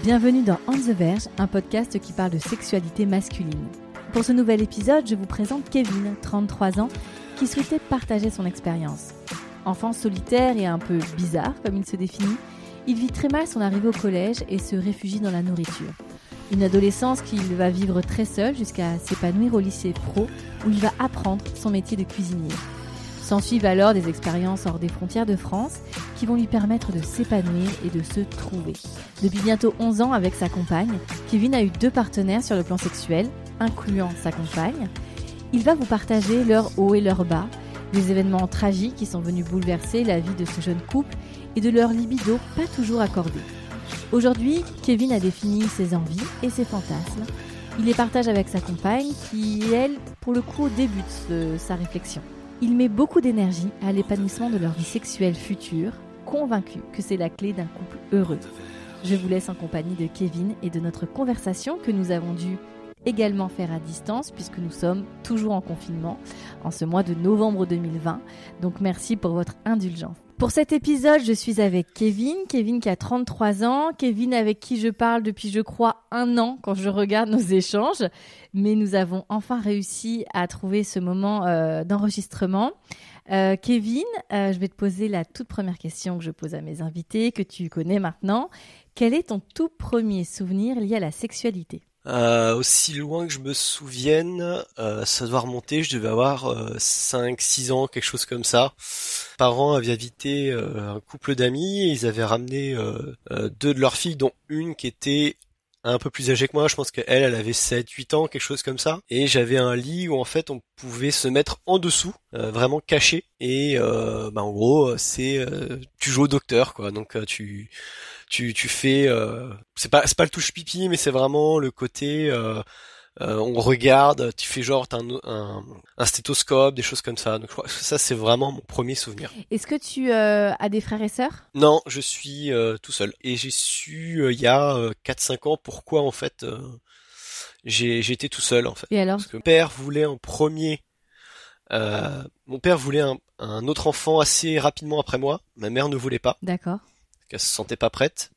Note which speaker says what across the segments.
Speaker 1: Bienvenue dans On the Verge, un podcast qui parle de sexualité masculine. Pour ce nouvel épisode, je vous présente Kevin, 33 ans, qui souhaitait partager son expérience. Enfant solitaire et un peu bizarre, comme il se définit, il vit très mal son arrivée au collège et se réfugie dans la nourriture. Une adolescence qu'il va vivre très seul jusqu'à s'épanouir au lycée pro, où il va apprendre son métier de cuisinier. S'ensuivent alors des expériences hors des frontières de France qui vont lui permettre de s'épanouir et de se trouver. Depuis bientôt 11 ans avec sa compagne, Kevin a eu deux partenaires sur le plan sexuel, incluant sa compagne. Il va vous partager leurs hauts et leurs bas, des événements tragiques qui sont venus bouleverser la vie de ce jeune couple et de leur libido pas toujours accordé. Aujourd'hui, Kevin a défini ses envies et ses fantasmes. Il les partage avec sa compagne qui, elle, pour le coup, débute sa réflexion. Il met beaucoup d'énergie à l'épanouissement de leur vie sexuelle future, convaincu que c'est la clé d'un couple heureux. Je vous laisse en compagnie de Kevin et de notre conversation que nous avons dû également faire à distance puisque nous sommes toujours en confinement en ce mois de novembre 2020. Donc merci pour votre indulgence. Pour cet épisode, je suis avec Kevin, Kevin qui a 33 ans, Kevin avec qui je parle depuis je crois un an quand je regarde nos échanges, mais nous avons enfin réussi à trouver ce moment euh, d'enregistrement. Euh, Kevin, euh, je vais te poser la toute première question que je pose à mes invités, que tu connais maintenant. Quel est ton tout premier souvenir lié à la sexualité?
Speaker 2: Euh, aussi loin que je me souvienne, euh, ça doit remonter, je devais avoir euh, 5-6 ans, quelque chose comme ça. Parents avaient invité euh, un couple d'amis, ils avaient ramené euh, euh, deux de leurs filles, dont une qui était un peu plus âgée que moi, je pense qu'elle, elle avait 7-8 ans, quelque chose comme ça. Et j'avais un lit où en fait on pouvait se mettre en dessous, euh, vraiment caché. Et euh, bah, en gros, c'est euh, tu joues au docteur, quoi. Donc tu tu tu fais, euh, c'est pas c'est pas le touche pipi, mais c'est vraiment le côté euh, euh, on regarde, tu fais genre t'as un, un, un stéthoscope, des choses comme ça. Donc je crois que ça c'est vraiment mon premier souvenir.
Speaker 1: Est-ce que tu euh, as des frères et sœurs?
Speaker 2: Non, je suis euh, tout seul. Et j'ai su euh, il y a euh, 4-5 ans pourquoi en fait euh, j'ai j'étais tout seul en fait.
Speaker 1: Et alors?
Speaker 2: Parce que mon père voulait un premier. euh, mon père voulait un, un autre enfant assez rapidement après moi. Ma mère ne voulait pas,
Speaker 1: D'accord.
Speaker 2: Qu'elle se sentait pas prête.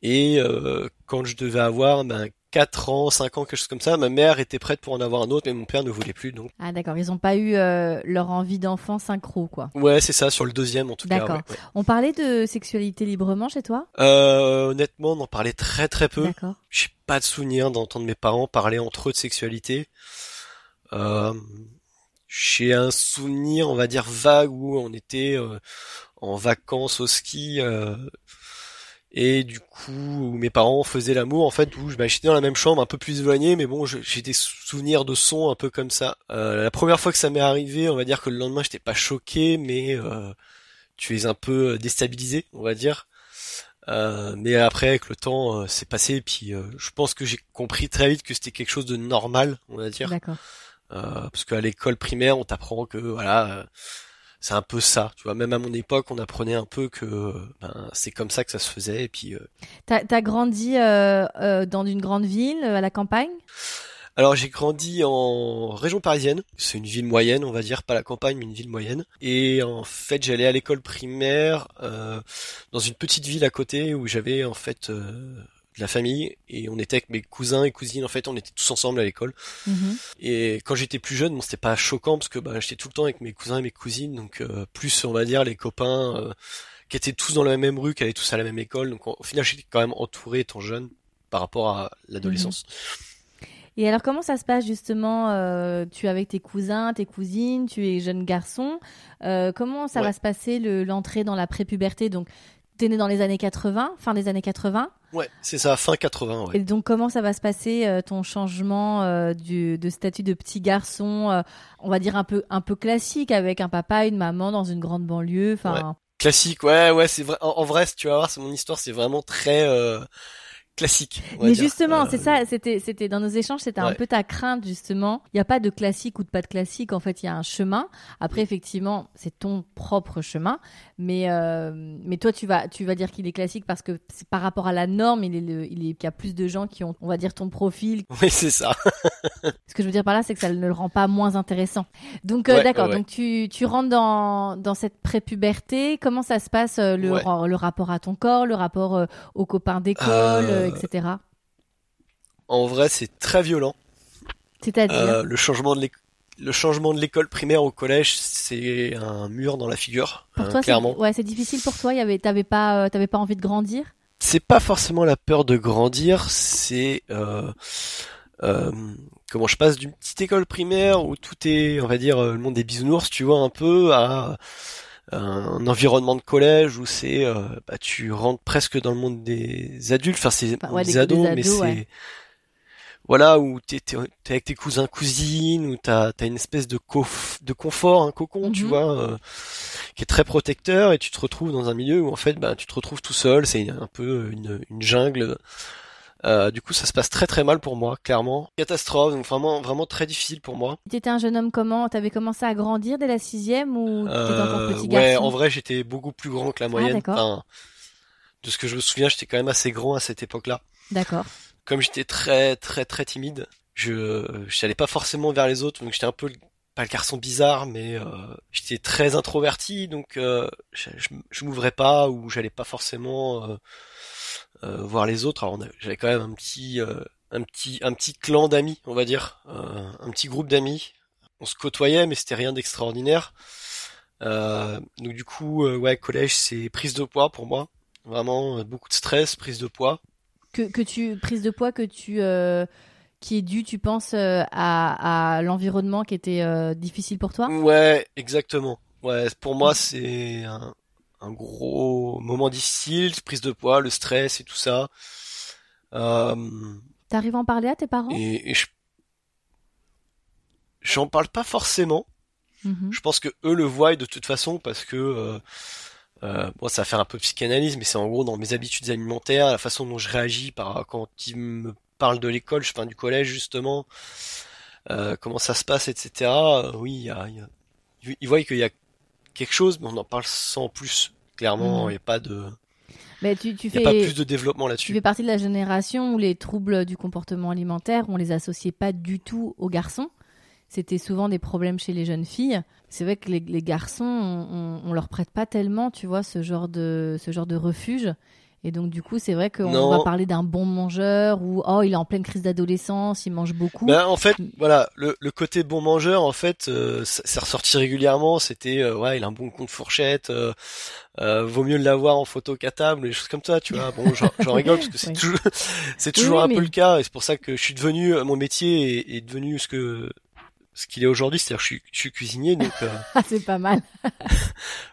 Speaker 2: Et euh, quand je devais avoir ben, 4 ans, 5 ans, quelque chose comme ça, ma mère était prête pour en avoir un autre, mais mon père ne voulait plus. Donc
Speaker 1: Ah d'accord, ils n'ont pas eu euh, leur envie d'enfant synchro quoi.
Speaker 2: ouais, c'est ça sur le deuxième en tout cas.
Speaker 1: D'accord.
Speaker 2: ouais, ouais.
Speaker 1: On parlait de sexualité librement chez toi?
Speaker 2: Euh, honnêtement, on en parlait très très peu.
Speaker 1: D'accord.
Speaker 2: J'ai pas de souvenir d'entendre mes parents parler entre eux de sexualité. Euh, j'ai un souvenir, on va dire vague, où on était euh, en vacances au ski euh, et du coup où mes parents faisaient l'amour en fait où je bah, j'étais dans la même chambre un peu plus éloigné mais bon j'ai des souvenirs de son un peu comme ça. Euh, la première fois que ça m'est arrivé, on va dire que le lendemain j'étais pas choqué mais euh, tu es un peu déstabilisé, on va dire. Euh, mais après, avec le temps, euh, c'est passé. Et puis, euh, je pense que j'ai compris très vite que c'était quelque chose de normal, on va dire.
Speaker 1: D'accord.
Speaker 2: Euh, parce qu'à l'école primaire, on t'apprend que voilà, euh, c'est un peu ça. Tu vois, même à mon époque, on apprenait un peu que ben, c'est comme ça que ça se faisait. Et puis, euh,
Speaker 1: T'as as grandi euh, euh, dans une grande ville, euh, à la campagne?
Speaker 2: Alors j'ai grandi en région parisienne. C'est une ville moyenne, on va dire, pas la campagne, mais une ville moyenne. Et en fait, j'allais à l'école primaire euh, dans une petite ville à côté où j'avais en fait euh, de la famille et on était avec mes cousins et cousines. En fait, on était tous ensemble à l'école.
Speaker 1: Mhm.
Speaker 2: Et quand j'étais plus jeune, bon, c'était pas choquant parce que bah, j'étais tout le temps avec mes cousins et mes cousines, donc euh, plus on va dire les copains euh, qui étaient tous dans la même rue, qui allaient tous à la même école. Donc au final, j'étais quand même entouré étant jeune par rapport à l'adolescence.
Speaker 1: Et alors, comment ça se passe justement euh, Tu es avec tes cousins, tes cousines, tu es jeune garçon. Euh, comment ça
Speaker 2: Ouais.
Speaker 1: va se passer le- l'entrée dans la prépuberté? Donc, t'es né dans les années 80, fin des années 80.
Speaker 2: Ouais, c'est ça, fin 80, ouais.
Speaker 1: Et donc, comment ça va se passer euh, ton changement euh, du, de statut de petit garçon, euh, on va dire un peu un peu classique, avec un papa, une maman dans une grande banlieue. Enfin,
Speaker 2: Classique, ouais, ouais, c'est vrai. En, vrai, tu vas voir, c'est mon histoire, c'est vraiment très euh, classique.
Speaker 1: Mais justement, c'est ça, c'était, c'était dans nos échanges, c'était un peu ta crainte justement. Il n'y a pas de classique ou de pas de classique. En fait, il y a un chemin. Après, effectivement, c'est ton propre chemin. Mais, euh, mais toi, tu vas, tu vas dire qu'il est classique parce que par rapport à la norme, il est, le, il est, qu'il y a plus de gens qui ont, on va dire, ton profil.
Speaker 2: Oui, c'est ça.
Speaker 1: Ce que je veux dire par là, c'est que ça ne le rend pas moins intéressant. Donc, euh, d'accord. Donc, tu, tu rentres dans, dans cette prépuberté. Comment ça se passe euh, le, le rapport à ton corps, le rapport aux copains d'école? Etc.
Speaker 2: En vrai, c'est très violent.
Speaker 1: C'est-à-dire
Speaker 2: euh, le changement de le changement de l'école primaire au collège, c'est un mur dans la figure.
Speaker 1: Pour
Speaker 2: hein,
Speaker 1: toi,
Speaker 2: clairement.
Speaker 1: Ouais, c'est difficile pour toi. Y t'avais pas, euh, t'avais pas envie de grandir?
Speaker 2: C'est pas forcément la peur de grandir, c'est euh, comment je passe d'une petite école primaire où tout est, on va dire, le monde des bisounours, tu vois, un peu, à un environnement de collège où c'est euh, bah, tu rentres presque dans le monde des adultes. Enfin c'est des, ados, mais c'est voilà où t'es es, avec tes cousins cousines où t'as as une espèce de de confort un cocon tu mhm. vois euh, qui est très protecteur et tu te retrouves dans un milieu où en fait bah tu te retrouves tout seul. C'est un peu une, une jungle euh, du coup, ça se passe très très mal pour moi, clairement. Catastrophe, donc vraiment vraiment très difficile pour moi.
Speaker 1: Tu étais un jeune homme comment? T'avais commencé à grandir dès la sixième ou t'étais encore
Speaker 2: euh,
Speaker 1: petit
Speaker 2: garçon? Ouais, en vrai, j'étais beaucoup plus grand que la ah, moyenne. de ce que je me souviens, j'étais quand même assez grand à cette époque-là.
Speaker 1: D'accord.
Speaker 2: Comme j'étais très très très timide, je je n'allais pas forcément vers les autres, donc j'étais un peu pas le garçon bizarre, mais euh, j'étais très introverti, donc je, je, m'ouvrais pas ou j'allais pas forcément euh, voir les autres. Alors j'avais quand même un petit euh, un petit un petit clan d'amis, on va dire, euh, un petit groupe d'amis. On se côtoyait, mais c'était rien d'extraordinaire. donc du coup, ouais, collège, c'est prise de poids pour moi. Vraiment beaucoup de stress, prise de poids.
Speaker 1: Que, que tu prise de poids que tu qui est dû, tu penses, à, à l'environnement qui était difficile pour toi?
Speaker 2: Ouais, exactement. Ouais, pour moi, c'est un, un gros moment difficile, prise de poids, le stress et tout ça.
Speaker 1: Euh, T'arrives à en parler à tes parents?
Speaker 2: Et, je... j'en parle pas forcément. Mhm. Je pense que eux le voient de toute façon parce que euh, euh, bon, ça va faire un peu psychanalyse, mais c'est en gros dans mes habitudes alimentaires, la façon dont je réagis par quand ils me parlent de l'école, enfin du collège justement, euh, comment ça se passe, etc. Euh, oui, il y a, y a, ils voient qu'il y a quelque chose, mais on en parle sans plus. Clairement, mm. il n'y a pas de.
Speaker 1: Mais tu, tu
Speaker 2: fais, a pas plus de développement là-dessus.
Speaker 1: Tu fais partie de la génération où les troubles du comportement alimentaire, on les associait pas du tout aux garçons. C'était souvent des problèmes chez les jeunes filles. C'est vrai que les, garçons, on, on, leur prête pas tellement, tu vois, ce genre de, ce genre de refuge. Et donc du coup, c'est vrai qu'on va parler d'un bon mangeur ou oh il est en pleine crise d'adolescence, il mange beaucoup.
Speaker 2: Ben, en fait, voilà, le, le côté bon mangeur, en fait, euh, c'est ressorti régulièrement. C'était euh, ouais, il a un bon compte fourchette. Euh, euh vaut mieux l'avoir en photo qu'à table, des choses comme ça, tu vois. Bon, j'en rigole parce que c'est toujours, c'est toujours un peu le cas, et c'est pour ça que je suis devenu mon métier est, est devenu ce que ce qu'il est aujourd'hui, c'est-à-dire je suis, je suis cuisinier, donc.
Speaker 1: Ah, c'est pas mal.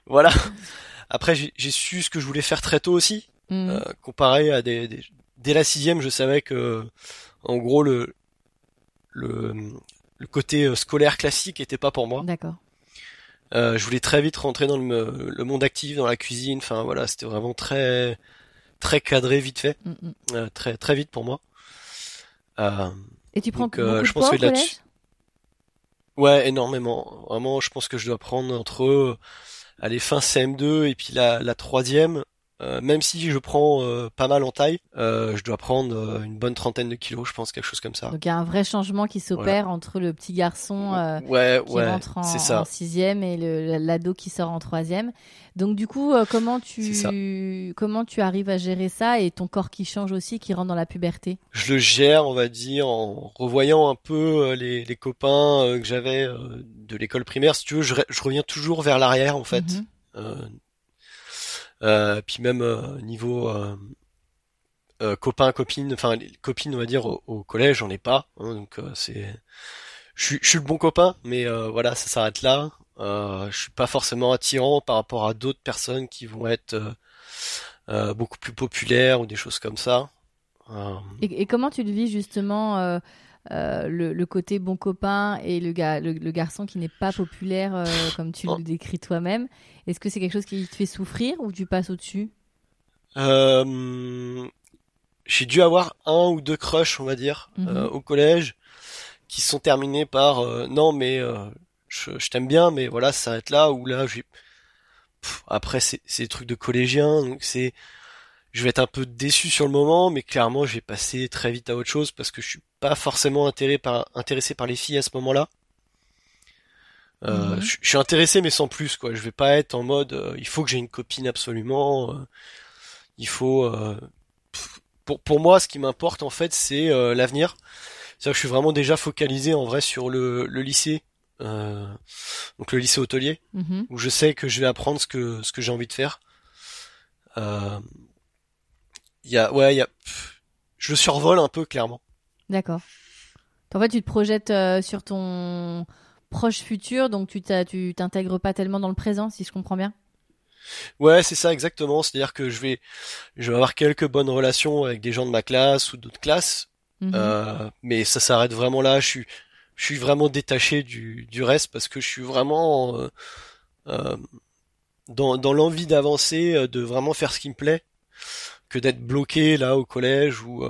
Speaker 2: voilà. Après, j'ai su ce que je voulais faire très tôt aussi. Mm. Euh, comparé à des, dès la sixième, je savais que en gros le le, le côté euh, scolaire classique était pas pour moi.
Speaker 1: D'accord.
Speaker 2: Euh, je voulais très vite rentrer dans le, le, monde actif, dans la cuisine. Enfin voilà, c'était vraiment très très cadré, vite fait, mm, mm. Euh, très très vite pour moi.
Speaker 1: Euh, Et tu prends donc, beaucoup je pense que
Speaker 2: Ouais, énormément. Vraiment, je pense que je dois prendre entre allez fin CM2 et puis la, la troisième. Euh, même si je prends euh, pas mal en taille, euh, je dois prendre une bonne trentaine de kilos, je pense, quelque chose comme ça.
Speaker 1: Donc il y a un vrai changement qui s'opère entre le petit garçon
Speaker 2: ouais,
Speaker 1: qui rentre en, sixième et l'ado qui sort en troisième. Donc du coup, comment tu comment tu arrives à gérer ça et ton corps qui change aussi, qui rentre dans la puberté?
Speaker 2: Je le gère, on va dire, en revoyant un peu les, les copains que j'avais de l'école primaire. Si tu veux, je, je, reviens toujours vers l'arrière en fait. Mhm. Euh, puis même euh, niveau euh, euh, copains, copines, enfin copines on va dire au, collège, j'en ai pas. Hein, donc c'est, je suis, le bon copain, mais voilà, ça s'arrête là. Euh, je suis pas forcément attirant par rapport à d'autres personnes qui vont être beaucoup plus populaires ou des choses comme ça.
Speaker 1: Et, et, comment tu le vis justement euh, le, côté bon copain et le, gars, le, garçon qui n'est pas populaire euh, comme tu le décris toi-même. Est-ce que c'est quelque chose qui te fait souffrir ou tu passes au-dessus?
Speaker 2: Euh, J'ai dû avoir un ou deux crushs, on va dire, mhm. au collège, qui sont terminés par non mais je, je t'aime bien, mais voilà, ça s'arrête là ou là. Après c'est des trucs de collégiens, donc c'est je vais être un peu déçu sur le moment, mais clairement, je vais passer très vite à autre chose parce que je suis pas forcément intéressé par, intéressé par les filles à ce moment-là. Euh, je, suis intéressé mais sans plus quoi. Je vais pas être en mode euh, il faut que j'ai une copine absolument. Euh, il faut pour pour moi ce qui m'importe en fait c'est l'avenir. C'est-à-dire que je suis vraiment déjà focalisé en vrai sur le, le lycée. donc le lycée hôtelier
Speaker 1: mm-hmm.
Speaker 2: où je sais que je vais apprendre ce que ce que j'ai envie de faire. Il y a ouais il y a je survole un peu clairement.
Speaker 1: D'accord. En fait, tu te projettes euh, sur ton proche futur, donc tu t'intègres pas tellement dans le présent, si je comprends bien?
Speaker 2: Ouais, c'est ça exactement. C'est-à-dire que je vais, je vais avoir quelques bonnes relations avec des gens de ma classe ou d'autres classes, mhm. euh, mais ça s'arrête vraiment là. Je suis, je suis vraiment détaché du, du reste parce que je suis vraiment euh, euh dans, dans l'envie d'avancer, de vraiment faire ce qui me plaît, que d'être bloqué là au collège ou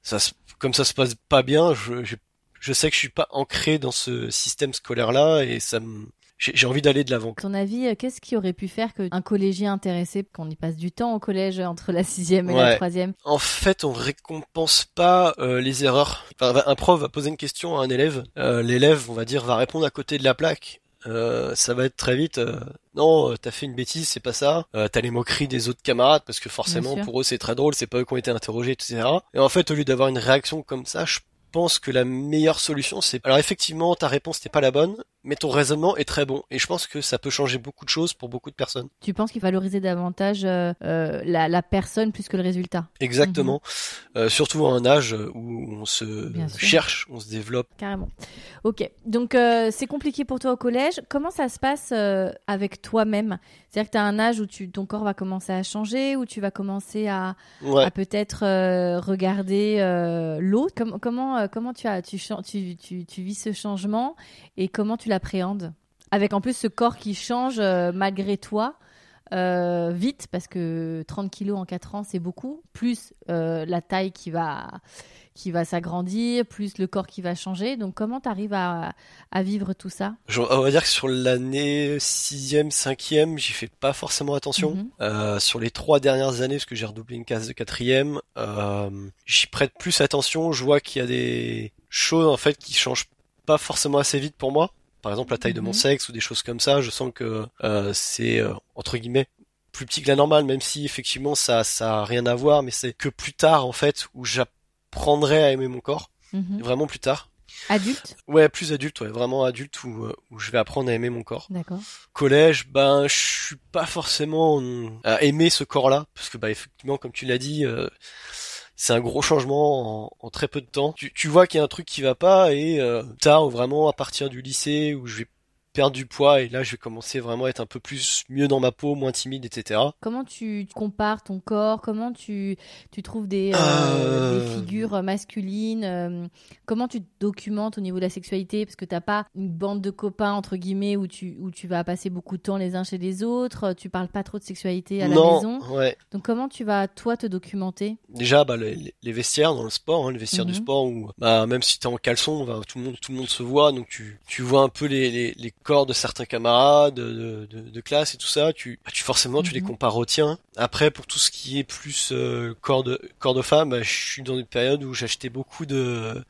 Speaker 2: ça se comme ça se passe pas bien, je, je, je sais que je suis pas ancré dans ce système scolaire là et ça me j'ai envie d'aller de l'avant.
Speaker 1: Ton avis, euh, qu'est-ce qui aurait pu faire qu'un collégien intéressé, qu'on y passe du temps au collège entre la sixième et la troisième?
Speaker 2: En fait, on récompense pas euh, les erreurs. un prof va poser une question à un élève, euh, l'élève, on va dire, va répondre à côté de la plaque. Euh, ça va être très vite. Euh, non, euh, t'as fait une bêtise, c'est pas ça. t'as les moqueries des autres camarades parce que forcément pour eux c'est très drôle, c'est pas eux qui ont été interrogés, etc. Et en fait, au lieu d'avoir une réaction comme ça, je pense que la meilleure solution, c'est... Alors effectivement, ta réponse n'est pas la bonne, mais ton raisonnement est très bon. Et je pense que ça peut changer beaucoup de choses pour beaucoup de personnes.
Speaker 1: Tu penses qu'il valoriser davantage euh, euh, la, personne plus que le résultat
Speaker 2: Exactement. Mhm. Euh, surtout à un âge où on se cherche, on se développe.
Speaker 1: Carrément. Ok. Donc c'est compliqué pour toi au collège. Comment ça se passe avec toi-même? C'est-à-dire que tu as un âge où tu, ton corps va commencer à changer, où tu vas commencer à, peut-être regarder l'autre. comment comment tu, as, tu, tu, tu, vis ce changement et comment tu l'appréhendes Avec en plus ce corps qui change euh, malgré toi. Euh, vite parce que 30 kilos en 4 ans c'est beaucoup plus la taille qui va qui va s'agrandir, plus le corps qui va changer. Donc comment tu arrives à, à, vivre tout ça?
Speaker 2: On va dire que sur l'année 6e, 5e, j'y fais pas forcément attention. Mhm. euh, sur les trois dernières années, parce que j'ai redoublé une case de 4e, euh, j'y prête plus attention. Je vois qu'il y a des choses en fait qui changent pas forcément assez vite pour moi. Par exemple la taille de mon mhm. sexe ou des choses comme ça. Je sens que euh, c'est euh, entre guillemets plus petit que la normale, même si effectivement ça ça a rien à voir, mais c'est que plus tard en fait où j'apprends prendrais à aimer mon corps, mhm. vraiment plus tard.
Speaker 1: Adulte?
Speaker 2: Ouais, plus adulte, ouais, vraiment adulte où, euh, où je vais apprendre à aimer mon corps.
Speaker 1: D'accord.
Speaker 2: Collège, ben je suis pas forcément à aimer ce corps-là parce que bah effectivement comme tu l'as dit euh, c'est un gros changement en, très peu de temps. Tu, tu vois qu'il y a un truc qui va pas et euh, tard vraiment à partir du lycée où je vais perdre du poids et là je vais commencer vraiment à être un peu plus mieux dans ma peau, moins timide, etc.
Speaker 1: Comment tu compares ton corps? Comment tu, tu trouves des, euh, euh. des figures masculines euh, Comment tu te documentes au niveau de la sexualité? Parce que t'as pas une bande de copains entre guillemets où tu, où tu vas passer beaucoup de temps les uns chez les autres. Tu parles pas trop de sexualité à la maison.
Speaker 2: Ouais.
Speaker 1: Donc comment tu vas toi te documenter?
Speaker 2: Déjà bah, les, les, vestiaires dans le sport, hein, les vestiaires du mhm. sport où bah, même si t'es en caleçon, bah, tout le monde tout le monde se voit donc tu, tu vois un peu les, les, les corps de certains camarades de, de, classe et tout ça, tu, bah, tu forcément tu les mhm. compares au tien. Après pour tout ce qui est plus euh, corps de corps de femme, bah, je suis dans une période où j'achetais beaucoup de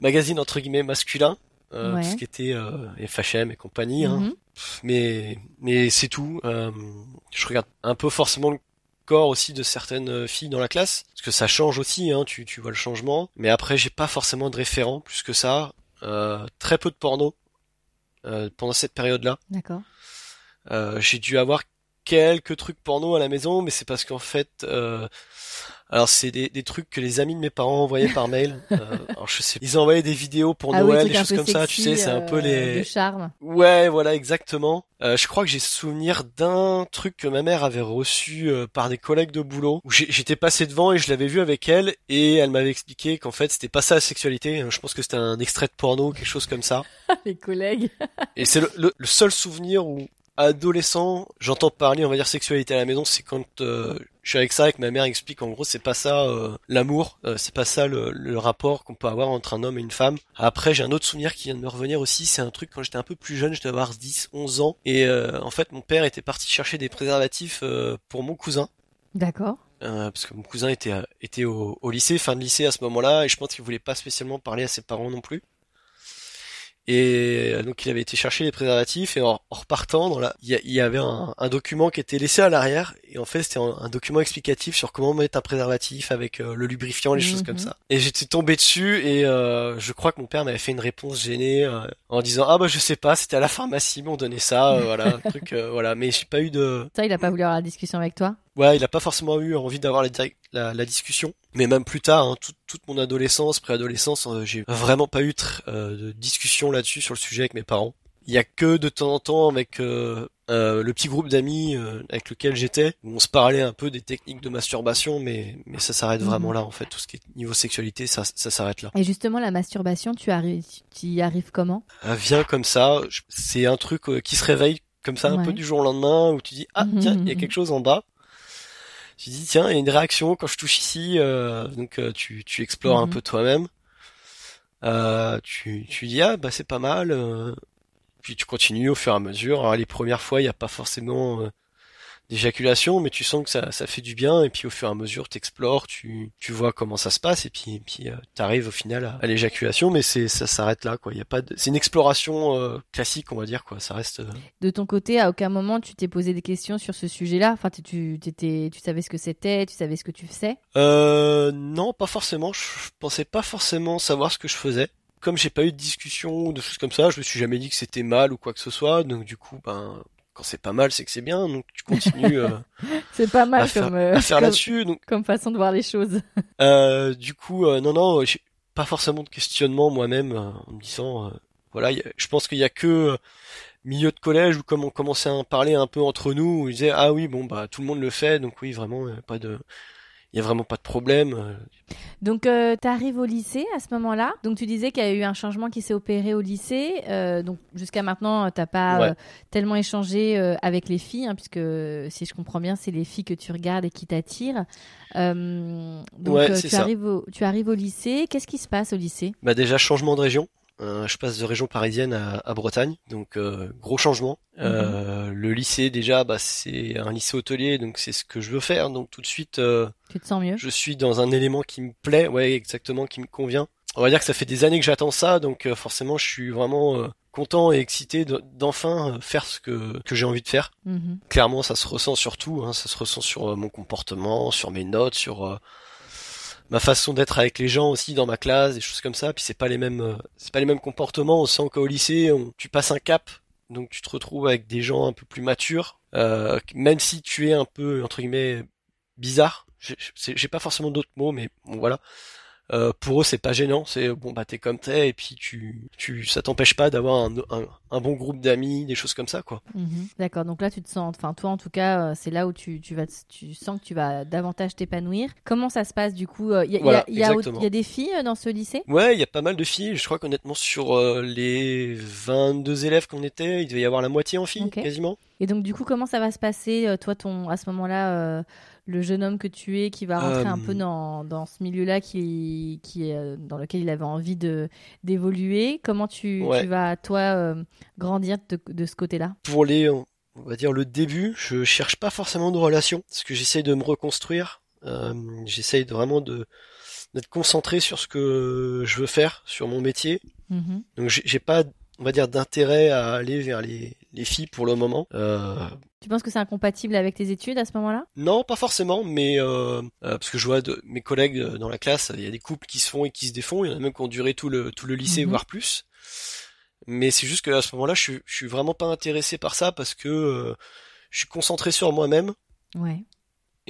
Speaker 2: magazines entre guillemets masculins, euh, tout ce qui était euh, FHM et compagnie. Hein. Mhm. Mais mais c'est tout. Euh, je regarde un peu forcément le corps aussi de certaines filles dans la classe parce que ça change aussi hein, tu, tu vois le changement mais après j'ai pas forcément de référent plus que ça euh, très peu de porno euh, pendant cette période-là.
Speaker 1: D'accord.
Speaker 2: Euh, j'ai dû avoir quelques trucs porno à la maison, mais c'est parce qu'en fait, euh, alors c'est des, des, trucs que les amis de mes parents envoyaient par mail. Euh, alors je sais, ils envoyé des vidéos pour
Speaker 1: ah
Speaker 2: Noël,
Speaker 1: oui,
Speaker 2: des choses comme ça. Tu sais, c'est un peu
Speaker 1: euh,
Speaker 2: les.
Speaker 1: Le charme.
Speaker 2: Ouais, voilà, exactement. Euh, je crois que j'ai souvenir d'un truc que ma mère avait reçu euh, par des collègues de boulot où j'étais passé devant et je l'avais vu avec elle et elle m'avait expliqué qu'en fait c'était pas ça la sexualité. Je pense que c'était un extrait de porno, quelque chose comme ça.
Speaker 1: les collègues.
Speaker 2: et c'est le, le, le, seul souvenir où adolescent, j'entends parler, on va dire sexualité à la maison, c'est quand euh, je suis avec ça, et que ma mère explique en gros c'est pas ça euh, l'amour, euh, c'est pas ça le, le rapport qu'on peut avoir entre un homme et une femme. Après j'ai un autre souvenir qui vient de me revenir aussi, c'est un truc quand j'étais un peu plus jeune, je devais avoir 10, 11 ans, et en fait mon père était parti chercher des préservatifs pour mon cousin.
Speaker 1: D'accord.
Speaker 2: parce que mon cousin était était au, au, lycée, fin de lycée à ce moment-là, et je pense qu'il voulait pas spécialement parler à ses parents non plus. Et donc il avait été chercher les préservatifs et en, repartant, dans la, il y, avait un, un, document qui était laissé à l'arrière et en fait c'était un, un, document explicatif sur comment mettre un préservatif avec euh, le lubrifiant, les choses comme ça. Et j'étais tombé dessus et euh, je crois que mon père m'avait fait une réponse gênée euh, en disant ah bah je sais pas, c'était à la pharmacie, m'ont donné ça, euh, voilà, un truc, voilà. Mais j'ai pas eu de.
Speaker 1: Ça, il a pas voulu avoir la discussion avec toi?
Speaker 2: Ouais, il a pas forcément eu envie d'avoir la, la, la, discussion. Mais même plus tard, hein, toute, toute mon adolescence, préadolescence, euh, j'ai vraiment pas eu euh, de discussion là-dessus sur le sujet avec mes parents. Il y a que de temps en temps avec euh, euh le petit groupe d'amis avec lequel j'étais, où on se parlait un peu des techniques de masturbation, mais mais ça s'arrête vraiment
Speaker 1: Mhm.
Speaker 2: là en fait. Tout ce qui est niveau sexualité, ça ça s'arrête là.
Speaker 1: Et justement, la masturbation, tu arrives, tu y arrives comment?
Speaker 2: Elle vient comme ça. C'est un truc euh, qui se réveille comme ça un
Speaker 1: Ouais.
Speaker 2: peu du jour au lendemain, où tu dis ah tiens il y a quelque chose en bas. Tu dis tiens il y a une réaction quand je touche ici, euh, donc euh, tu tu explores un
Speaker 1: Mhm.
Speaker 2: peu toi-même. Euh, tu tu dis ah bah c'est pas mal. euh, puis tu continues au fur et à mesure. Alors les premières fois il y a pas forcément euh, d'éjaculation, mais tu sens que ça ça fait du bien. Et puis au fur et à mesure t'explores, tu tu vois comment ça se passe et puis et puis euh, t'arrives au final à, à l'éjaculation. Mais c'est ça s'arrête là quoi. Y a pas de... c'est une exploration euh, classique on va dire quoi. Ça reste. euh,
Speaker 1: De ton côté, à aucun moment tu t'es posé des questions sur ce sujet-là? Enfin, tu, tu, t'étais- tu savais ce que c'était, tu savais ce que tu faisais?
Speaker 2: Euh, non, pas forcément. Je, je pensais pas forcément savoir ce que je faisais. Comme j'ai pas eu de discussion ou de choses comme ça, je me suis jamais dit que c'était mal ou quoi que ce soit. Donc du coup, ben, quand c'est pas mal, c'est que c'est bien. Donc tu continues euh,
Speaker 1: C'est pas mal
Speaker 2: à faire,
Speaker 1: comme, euh,
Speaker 2: à faire là-dessus. Donc
Speaker 1: comme façon de voir les choses.
Speaker 2: euh, du coup, euh, non, non, j'ai pas forcément de questionnement moi-même euh, en me disant, voilà, y a- je pense qu'il y a que milieu de collège où comme on commençait à en parler un peu entre nous, où ils disaient ah oui bon bah tout le monde le fait, donc oui vraiment pas de, il y a vraiment pas de problème. euh,
Speaker 1: Donc, euh, tu arrives au lycée à ce moment-là. Donc, tu disais qu'il y a eu un changement qui s'est opéré au lycée. Euh, donc, jusqu'à maintenant, tu n'as pas
Speaker 2: Ouais.
Speaker 1: euh, tellement échangé avec les filles, hein, puisque si je comprends bien, c'est les filles que tu regardes et qui t'attirent. Donc,
Speaker 2: Ouais,
Speaker 1: tu,
Speaker 2: ça.
Speaker 1: arrives au, tu arrives au lycée. Qu'est-ce qui se passe au lycée?
Speaker 2: Bah déjà changement de région. Euh, je passe de région parisienne à, à Bretagne, donc euh, gros changement. Euh, le lycée déjà, bah c'est un lycée hôtelier, donc c'est ce que je veux faire. Donc tout de suite, euh,
Speaker 1: Tu te sens mieux?
Speaker 2: je suis dans un élément qui me plaît, ouais exactement, qui me convient. On va dire que ça fait des années que j'attends ça, donc forcément je suis vraiment content et excité de- d'enfin faire ce que que j'ai envie de faire.
Speaker 1: Mhm.
Speaker 2: Clairement, ça se ressent sur tout, hein, ça se ressent sur mon comportement, sur mes notes, sur euh, ma façon d'être avec les gens aussi dans ma classe, des choses comme ça. Puis c'est pas les mêmes, euh, c'est pas les mêmes comportements. On sent qu'au lycée, tu passes un cap, donc tu te retrouves avec des gens un peu plus matures, euh, même si tu es un peu entre guillemets bizarre. J'ai pas forcément d'autres mots, mais bon voilà. Euh, pour eux, c'est pas gênant. C'est bon, bah t'es comme t'es, et puis tu, tu, ça t'empêche pas d'avoir un, un, un bon groupe d'amis, des choses comme ça, quoi.
Speaker 1: Mhm. D'accord, donc là tu te sens, enfin toi en tout cas, euh, c'est là où tu, tu vas, tu sens que tu vas davantage t'épanouir. Comment ça se passe du coup Il y, a- y a-
Speaker 2: Voilà,
Speaker 1: y a-
Speaker 2: exactement.
Speaker 1: y a des filles euh, dans ce lycée?
Speaker 2: Ouais, il y a pas mal de filles. Je crois qu'honnêtement, sur euh, les 22 élèves qu'on était, il devait y avoir la moitié en filles, quasiment.
Speaker 1: Et donc du coup, comment ça va se passer euh, Toi, ton, à ce moment-là, euh, le jeune homme que tu es, qui va rentrer un
Speaker 2: Euh,
Speaker 1: peu dans, dans ce milieu-là, qui, qui est, euh, dans lequel il avait envie de d'évoluer. Comment tu,
Speaker 2: Ouais.
Speaker 1: tu vas toi euh, grandir de, de ce côté-là?
Speaker 2: Pour les, on va dire le début, je cherche pas forcément de relation, parce que j'essaye de me reconstruire. Euh, j'essaye vraiment de d'être concentré sur ce que je veux faire, sur mon métier.
Speaker 1: Mhm.
Speaker 2: Donc j'ai pas, on va dire, d'intérêt à aller vers les, les filles pour le moment. Euh,
Speaker 1: Tu penses que c'est incompatible avec tes études à ce moment-là?
Speaker 2: Non, pas forcément, mais euh, euh, parce que je vois de, mes collègues dans la classe, il y a des couples qui se font et qui se défont, il y en a même qui ont duré tout le tout le lycée
Speaker 1: Mhm.
Speaker 2: voire plus. Mais c'est juste qu'à ce moment-là, je je suis vraiment pas intéressé par ça parce que je suis concentré sur moi-même.
Speaker 1: Ouais.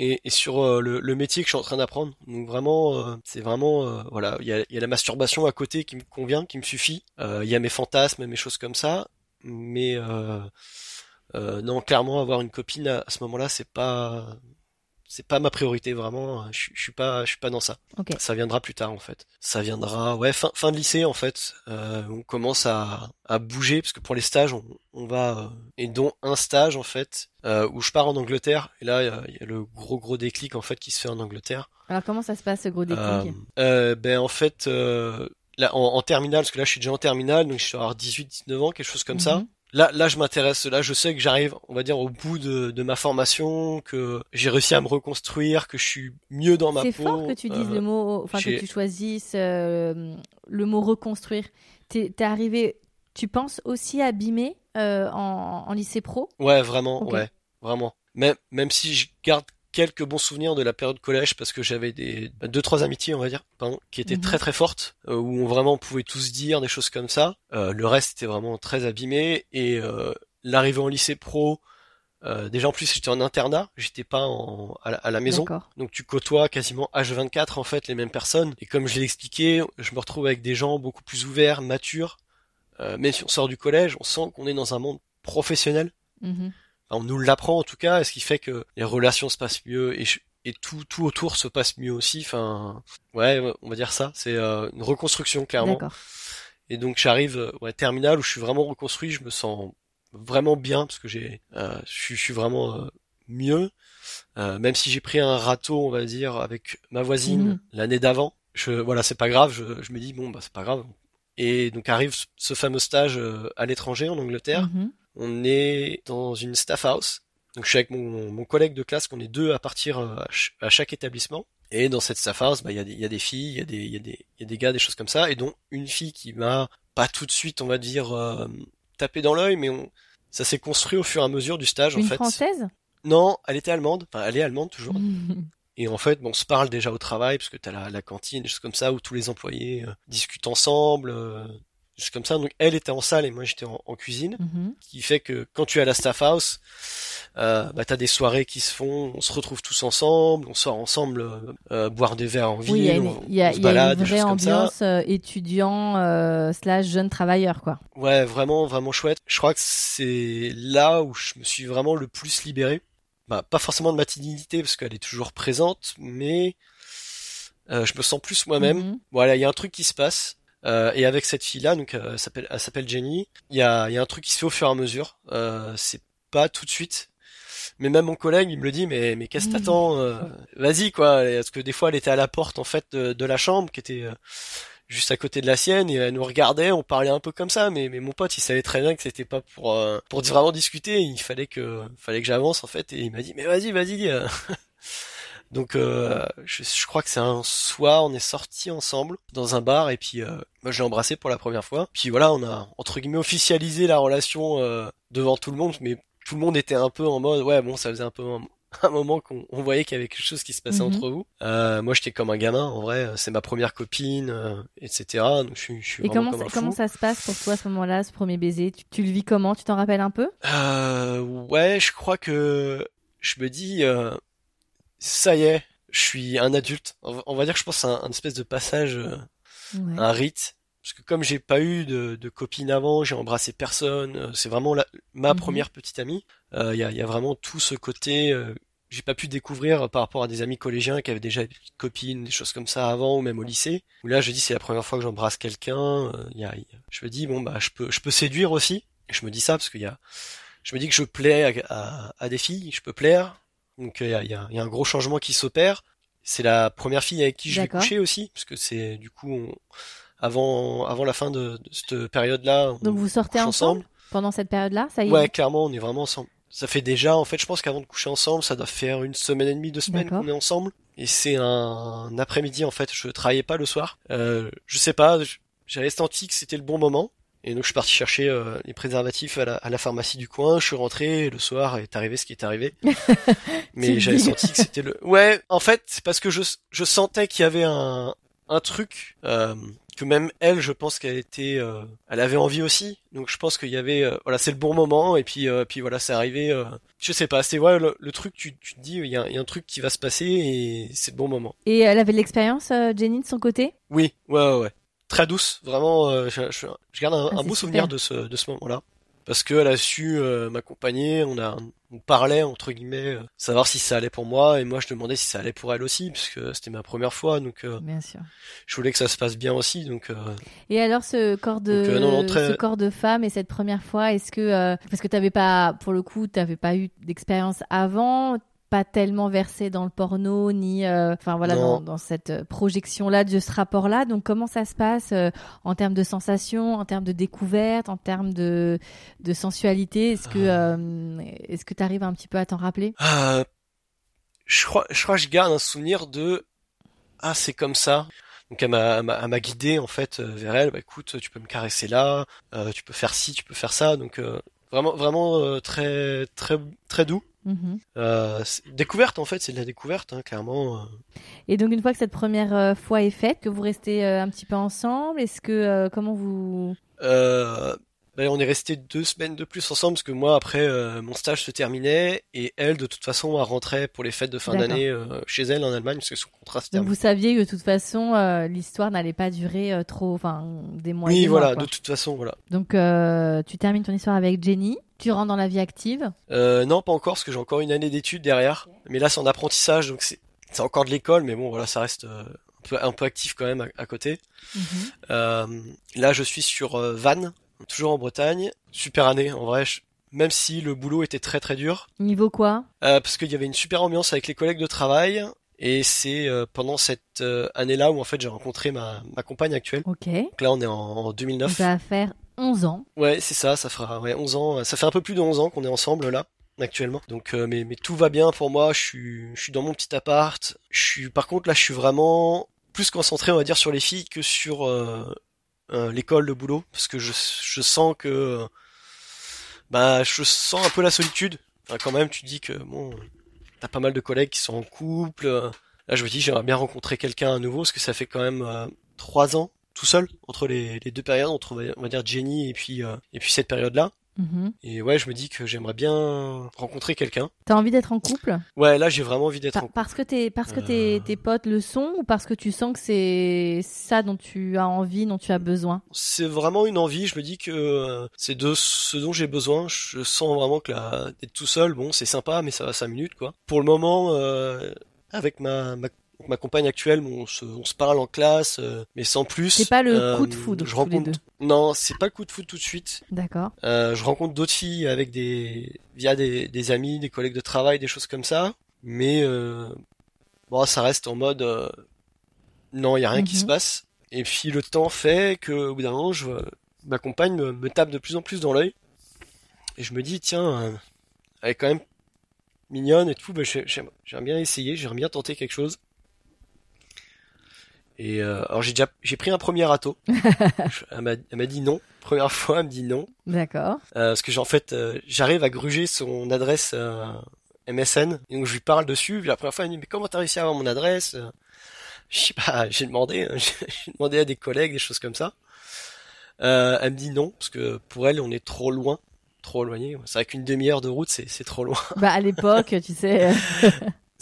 Speaker 2: Et, et sur euh, le, le, métier que je suis en train d'apprendre. Donc vraiment, euh, c'est vraiment, euh, voilà, il y a, y a, la masturbation à côté qui me convient, qui me suffit. Il y a mes fantasmes, mes choses comme ça. Mais non, clairement, avoir une copine à, à ce moment-là, c'est pas, c'est pas ma priorité vraiment. Je, je, suis pas, je suis pas dans ça.
Speaker 1: Okay.
Speaker 2: Ça viendra plus tard en fait. Ça viendra, ouais, fin, fin de lycée en fait. Euh, on commence à, à bouger parce que pour les stages, on, on va euh, et dont un stage en fait euh, où je pars en Angleterre. Et là, il y, y, a le gros gros déclic en fait qui se fait en Angleterre.
Speaker 1: Alors comment ça se passe ce gros déclic
Speaker 2: Ben en fait. Là, en, en terminale, parce que là je suis déjà en terminale, donc je suis avoir 18-19 ans, quelque chose comme mm -hmm. ça. Là, là, je m'intéresse. Là, je sais que j'arrive, on va dire, au bout de, de ma formation, que j'ai réussi à me reconstruire, que je suis mieux dans ma peau.
Speaker 1: C'est fort que tu dises euh, le mot, enfin que tu choisisses euh, le mot reconstruire. T'es es arrivé, tu penses aussi abîmé euh, en, en, lycée pro?
Speaker 2: Ouais, vraiment, okay. ouais, vraiment. Même, même si je garde quelques bons souvenirs de la période collège parce que j'avais des bah, deux trois amitiés on va dire pardon, qui étaient mmh. très très fortes euh, où on vraiment pouvait tous dire des choses comme ça. Euh, le reste était vraiment très abîmé et euh, l'arrivée en lycée pro déjà en plus j'étais en internat j'étais pas en, à, la, à la maison. Donc tu côtoies quasiment H24 en fait les mêmes personnes et comme je l'ai expliqué je me retrouve avec des gens beaucoup plus ouverts matures. Même si on sort du collège on sent qu'on est dans un monde professionnel.
Speaker 1: Mmh
Speaker 2: on nous l'apprend en tout cas, ce qui fait que les relations se passent mieux et, et tout, tout autour se passe mieux aussi. Enfin, ouais, on va dire ça. C'est euh, une reconstruction clairement. Et donc j'arrive euh, ouais, terminal où je suis vraiment reconstruit, je me sens vraiment bien parce que j'ai, euh, je, suis vraiment euh, mieux. Euh, même si j'ai pris un râteau, on va dire, avec ma voisine
Speaker 1: Mhm.
Speaker 2: l'année d'avant. Je, voilà, c'est pas grave. Je, je me dis bon bah c'est pas grave. Et donc arrive ce fameux stage à l'étranger en Angleterre.
Speaker 1: Mhm.
Speaker 2: On est dans une staff house. Donc je suis avec mon, mon collègue de classe, qu'on est deux à partir euh, à, ch à chaque établissement. Et dans cette staff house, bah, il y, a des, y a des filles, il y, a des, y, a des, y a des gars, des choses comme ça. Et dont une fille qui m'a pas tout de suite, on va dire, euh, tapé dans l'œil, mais on, ça s'est construit au fur et à mesure du stage
Speaker 1: une
Speaker 2: en fait.
Speaker 1: française?
Speaker 2: Non, elle était allemande. Enfin, elle est allemande toujours. Et en fait, bon, on se parle déjà au travail, parce que t'as la, la cantine, des choses comme ça, où tous les employés euh, discutent ensemble, euh, comme ça. Donc elle était en salle et moi j'étais en, en, cuisine,
Speaker 1: Mhm.
Speaker 2: qui fait que quand tu es à la staff house, euh, bah t'as des soirées qui se font, on se retrouve tous ensemble, on sort ensemble euh, euh, boire des verres en ville,
Speaker 1: Oui, il y a une,
Speaker 2: on,
Speaker 1: y a-
Speaker 2: on se
Speaker 1: il y a
Speaker 2: balade,
Speaker 1: une
Speaker 2: des
Speaker 1: vraie
Speaker 2: choses comme ça.
Speaker 1: ambiance euh, étudiant euh, slash jeune travailleur, quoi.
Speaker 2: Ouais, vraiment, vraiment chouette. Je crois que c'est là où je me suis vraiment le plus libéré. Bah, pas forcément de ma timidité parce qu'elle est toujours présente, mais euh, je me sens plus moi-même.
Speaker 1: Mhm.
Speaker 2: Voilà, il y a un truc qui se passe. Euh, et avec cette fille-là, donc euh, elle s'appelle, elle s'appelle Jenny. Il y a, y a un truc qui se fait au fur et à mesure. Euh, c'est pas tout de suite. Mais même mon collègue, il me le dit, mais mais qu'est-ce que
Speaker 1: Mhm.
Speaker 2: t'attends euh, Vas-y quoi. Parce que des fois, elle était à la porte en fait de, de la chambre qui était euh, juste à côté de la sienne et elle nous regardait, on parlait un peu comme ça, mais, mais mon pote il savait très bien que c'était pas pour euh, pour vraiment discuter, il fallait que fallait que j'avance en fait et il m'a dit mais vas-y vas-y. euh. Donc euh, je, je crois que c'est un soir on est sortis ensemble dans un bar et puis euh, moi je l'ai embrassé pour la première fois. Puis voilà on a entre guillemets officialisé la relation euh, devant tout le monde, mais tout le monde était un peu en mode ouais bon ça faisait un peu un, un moment qu'on on voyait qu'il y avait quelque chose qui se passait
Speaker 1: Mhm.
Speaker 2: entre vous. Euh, moi j'étais comme un gamin en vrai, c'est ma première copine, euh, etc. Donc je je suis
Speaker 1: Et
Speaker 2: vraiment
Speaker 1: comment,
Speaker 2: comme
Speaker 1: ça,
Speaker 2: un fou.
Speaker 1: comment ça se passe pour toi à ce moment-là, ce premier baiser? Tu, tu le vis comment? Tu t'en rappelles un peu?
Speaker 2: Euh, ouais, je crois que je me dis, euh, ça y est, je suis un adulte. On va- dire que je pense c'est un, un espèce de passage, euh,
Speaker 1: Ouais.
Speaker 2: un rite. Parce que comme j'ai pas eu de, de copine avant, j'ai embrassé personne, euh, c'est vraiment la, ma
Speaker 1: Mhm.
Speaker 2: première petite amie. Euh, Il y a, il y a vraiment tout ce côté, euh, j'ai pas pu découvrir par rapport à des amis collégiens qui avaient déjà des copines, des choses comme ça avant ou même au lycée. Où là, je dis c'est la première fois que j'embrasse quelqu'un. euh, il y a, il y a- je me dis bon bah je peux, je peux séduire aussi. Et je me dis ça parce qu'il y a, je me dis que je plais à, à, à des filles, je peux plaire. Donc il y a, y a- y a un gros changement qui s'opère. C'est la première fille avec qui je vais coucher aussi, parce que c'est du coup on- avant avant la fin de, de cette période-là. on
Speaker 1: Donc vous sortez ensemble pendant cette période-là Ça y est?
Speaker 2: Ouais, clairement, on est vraiment ensemble. Ça fait déjà, en fait, je pense qu'avant de coucher ensemble, ça doit faire une semaine et demie, deux semaines qu'on est ensemble. Et c'est un, après-midi, en fait. Je travaillais pas le soir. Euh, je sais pas, j'avais senti que c'était le bon moment. Et donc, je suis parti chercher euh, les préservatifs à la, à la pharmacie du coin. Je suis rentré, et le soir est arrivé ce qui est arrivé. Mais j'avais senti que c'était le... Ouais, en fait, c'est parce que je, je sentais qu'il y avait un, un truc euh, que même elle, je pense qu'elle était, euh, elle avait envie aussi. Donc je pense qu'il y avait, euh, voilà, c'est le bon moment et puis euh, puis voilà, c'est arrivé. euh, je sais pas, c'est ouais le, le truc, tu, tu te dis, il y a, il y a un truc qui va se passer et c'est le bon moment.
Speaker 1: Et elle avait de l'expérience, Jenny, de son côté?
Speaker 2: Oui, ouais, ouais, ouais. Très douce, vraiment. euh, je, je, je garde un,
Speaker 1: Ah,
Speaker 2: un beau
Speaker 1: super.
Speaker 2: souvenir de ce de ce moment-là parce qu'elle a su euh, m'accompagner. On a on parlait entre guillemets, euh, savoir si ça allait pour moi et moi je demandais si ça allait pour elle aussi puisque c'était ma première fois, donc
Speaker 1: Bien sûr.
Speaker 2: je voulais que ça se passe bien aussi. Donc
Speaker 1: Et alors ce corps de
Speaker 2: Donc, non, non, très-
Speaker 1: ce corps de femme et cette première fois, est-ce que parce que t'avais pas pour le coup t'avais pas eu d'expérience avant, pas tellement versé dans le porno ni euh, enfin voilà dans, dans cette projection là de ce rapport là. Donc comment ça se passe euh, en termes de sensations, en termes de découverte, en termes de de sensualité? Est-ce que
Speaker 2: Ah.
Speaker 1: euh, est-ce que t'arrives un petit peu à t'en rappeler?
Speaker 2: Euh, je crois, je crois que je garde un souvenir de ah c'est comme ça. Donc elle m'a, m'a, m'a guidé en fait euh, vers elle. Bah écoute, tu peux me caresser là, euh, tu peux faire ci, tu peux faire ça. Donc euh, vraiment, vraiment euh, très, très, très doux.
Speaker 1: Mhm.
Speaker 2: Euh, découverte en fait, c'est de la découverte, hein, clairement. euh.
Speaker 1: Et donc une fois que cette première euh, fois est faite, que vous restez euh, un petit peu ensemble, est-ce que comment vous
Speaker 2: ben, on est resté deux semaines de plus ensemble parce que moi après euh, mon stage se terminait et elle de toute façon elle rentrait pour les fêtes de fin d'année euh, chez elle en Allemagne parce que son contrat se
Speaker 1: Donc
Speaker 2: termine.
Speaker 1: vous saviez que de toute façon euh, l'histoire n'allait pas durer trop, enfin des mois.
Speaker 2: Oui
Speaker 1: des
Speaker 2: voilà, de toute façon voilà.
Speaker 1: Donc tu termines ton histoire avec Jenny, tu rentres dans la vie active.
Speaker 2: Euh, non pas encore parce que j'ai encore une année d'études derrière. Mais là c'est en apprentissage donc c'est encore de l'école mais bon voilà ça reste euh, un peu un peu actif quand même à, à côté.
Speaker 1: Mhm.
Speaker 2: Euh, là je suis sur Vannes, toujours en Bretagne. Super année en vrai. je- Même si le boulot était très très dur,
Speaker 1: Niveau quoi?
Speaker 2: Parce qu'il y avait une super ambiance avec les collègues de travail. Et c'est pendant cette année-là où en fait j'ai rencontré ma, ma compagne actuelle.
Speaker 1: Ok.
Speaker 2: Donc là on est en, en
Speaker 1: Donc
Speaker 2: 2009.
Speaker 1: ça va faire 11 ans.
Speaker 2: Ouais c'est ça, ça fera ouais, 11 ans. Ça fait un peu plus de 11 ans qu'on est ensemble là actuellement. Donc euh, mais, tout va bien pour moi. Je suis, dans mon petit appart. Je suis par contre là je suis vraiment plus concentré on va dire sur les filles que sur euh, euh, l'école, le boulot, parce que je, je sens que bah je sens un peu la solitude. Enfin, quand même tu dis que bon t'as pas mal de collègues qui sont en couple. Là, je me dis, j'aimerais bien rencontrer quelqu'un à nouveau, parce que ça fait quand même trois ans tout seul entre les, les deux périodes, entre on va- dire Jenny et puis euh, et puis cette période-là.
Speaker 1: Mhm.
Speaker 2: Et ouais, je me dis que j'aimerais bien rencontrer quelqu'un.
Speaker 1: T'as envie d'être en couple?
Speaker 2: Ouais, là, j'ai vraiment envie d'être en couple.
Speaker 1: Parce que tes parce que tes,
Speaker 2: Euh.
Speaker 1: tes potes le sont ou parce que tu sens que c'est ça dont tu as envie, dont tu as besoin?
Speaker 2: C'est vraiment une envie. Je me dis que euh, c'est de ce dont j'ai besoin. Je sens vraiment que la d'être tout seul, bon, c'est sympa, mais ça va cinq minutes, quoi. Pour le moment, euh, avec ma, ma ma compagne actuelle, on se, on se parle en classe, euh, mais sans plus.
Speaker 1: C'est pas le
Speaker 2: Euh,
Speaker 1: coup de foudre
Speaker 2: Je
Speaker 1: les
Speaker 2: rencontre.
Speaker 1: deux.
Speaker 2: Non, c'est pas le coup de foot tout de suite.
Speaker 1: D'accord.
Speaker 2: Euh, je rencontre d'autres filles avec des via des, des amis, des collègues de travail, des choses comme ça. Mais euh, bon, ça reste en mode euh, non, il y a rien qui
Speaker 1: Mhm.
Speaker 2: se passe. Et puis le temps fait que au bout d'un moment, je ma compagne me, me tape de plus en plus dans l'œil et je me dis tiens, elle est quand même mignonne et tout. Bah, j'ai- j'aime- bien essayer, j'aimerais bien tenter quelque chose. Et euh, alors j'ai déjà j'ai pris un premier râteau. Elle m'a elle m'a dit non. Première fois, elle me dit non.
Speaker 1: D'accord.
Speaker 2: Euh, parce que j'ai en fait, euh, j'arrive à gruger son adresse euh, MSN, et donc je lui parle dessus. Puis la première fois, elle me dit mais comment t'as réussi à avoir mon adresse Euh, Je sais pas, j'ai demandé, hein, j'ai demandé à des collègues, des choses comme ça. Euh, elle me dit non parce que pour elle, on est trop loin, trop éloigné. C'est vrai qu'une demi-heure de route, c'est c'est trop loin.
Speaker 1: Bah à l'époque, tu sais.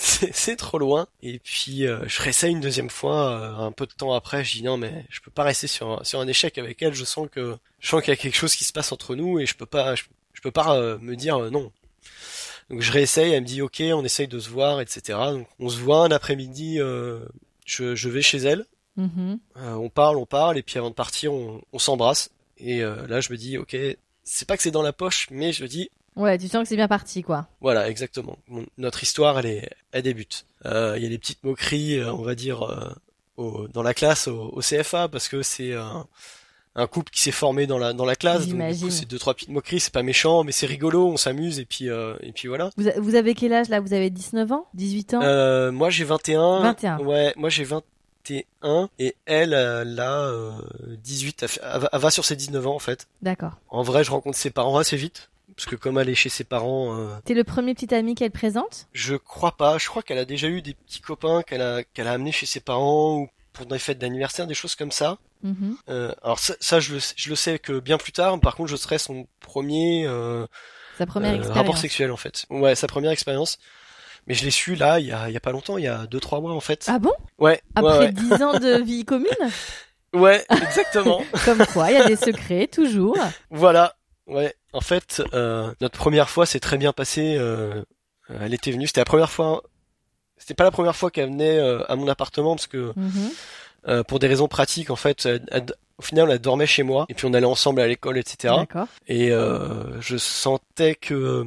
Speaker 2: C'est trop loin. Et puis euh, je réessaye une deuxième fois, euh, un peu de temps après, je dis non mais je peux pas rester sur un, sur un échec avec elle. Je sens que je sens qu'il y a quelque chose qui se passe entre nous et je peux pas je, je peux pas euh, me dire euh, non. Donc je réessaye, elle me dit ok, on essaye de se voir, etc. Donc on se voit un après-midi, euh, je, je vais chez elle, euh, on parle, on parle et puis avant de partir on, on s'embrasse. Et euh, là je me dis ok, c'est pas que c'est dans la poche, mais je me dis
Speaker 1: Ouais, tu sens que c'est bien parti, quoi.
Speaker 2: voilà, exactement. Notre histoire, elle est, elle débute. Euh, Il y a des petites moqueries, euh, on va dire, euh, au- dans la classe, au, au CFA, parce que c'est un, un couple qui s'est formé dans la dans la classe. Donc du
Speaker 1: J'imagine.
Speaker 2: coup, c'est deux trois petites moqueries. C'est pas méchant, mais c'est rigolo. On s'amuse et puis euh, et puis voilà.
Speaker 1: Vous, a- vous avez quel âge là? Vous avez 19 ans? 18 ans?
Speaker 2: Moi, j'ai 21.
Speaker 1: 21.
Speaker 2: Ouais, moi j'ai 21 et elle, elle a euh, 18. Elle, fait- elle va- elle va sur ses 19 ans en fait.
Speaker 1: D'accord.
Speaker 2: En vrai, je rencontre ses parents assez vite. Parce que comme elle est chez ses parents, euh,
Speaker 1: T'es le premier petit ami qu'elle présente
Speaker 2: Je crois pas. Je crois qu'elle a déjà eu des petits copains qu'elle a qu'elle a amenés chez ses parents ou pour des fêtes d'anniversaire, des choses comme ça.
Speaker 1: Mhm.
Speaker 2: Euh, alors ça, ça, je, le, sais- je le sais que bien plus tard. Par contre, je serai son premier euh,
Speaker 1: Sa première expérience.
Speaker 2: rapport sexuel en fait. Ouais, sa première expérience. Mais je l'ai su là, il y a, il y a pas longtemps, il y a deux trois mois en fait.
Speaker 1: Ah bon?
Speaker 2: Ouais,
Speaker 1: Après
Speaker 2: ouais,
Speaker 1: dix ans de vie commune?
Speaker 2: Ouais, exactement.
Speaker 1: Comme quoi, il y a des secrets, toujours.
Speaker 2: voilà. Ouais. En fait, euh, notre première fois s'est très bien passée. Euh, elle était venue. C'était la première fois. C'était pas la première fois qu'elle venait euh, à mon appartement parce que
Speaker 1: Mhm.
Speaker 2: euh, pour des raisons pratiques, en fait, elle- elle- au final, elle dormait chez moi et puis on allait ensemble à l'école, etc. Et euh, je sentais que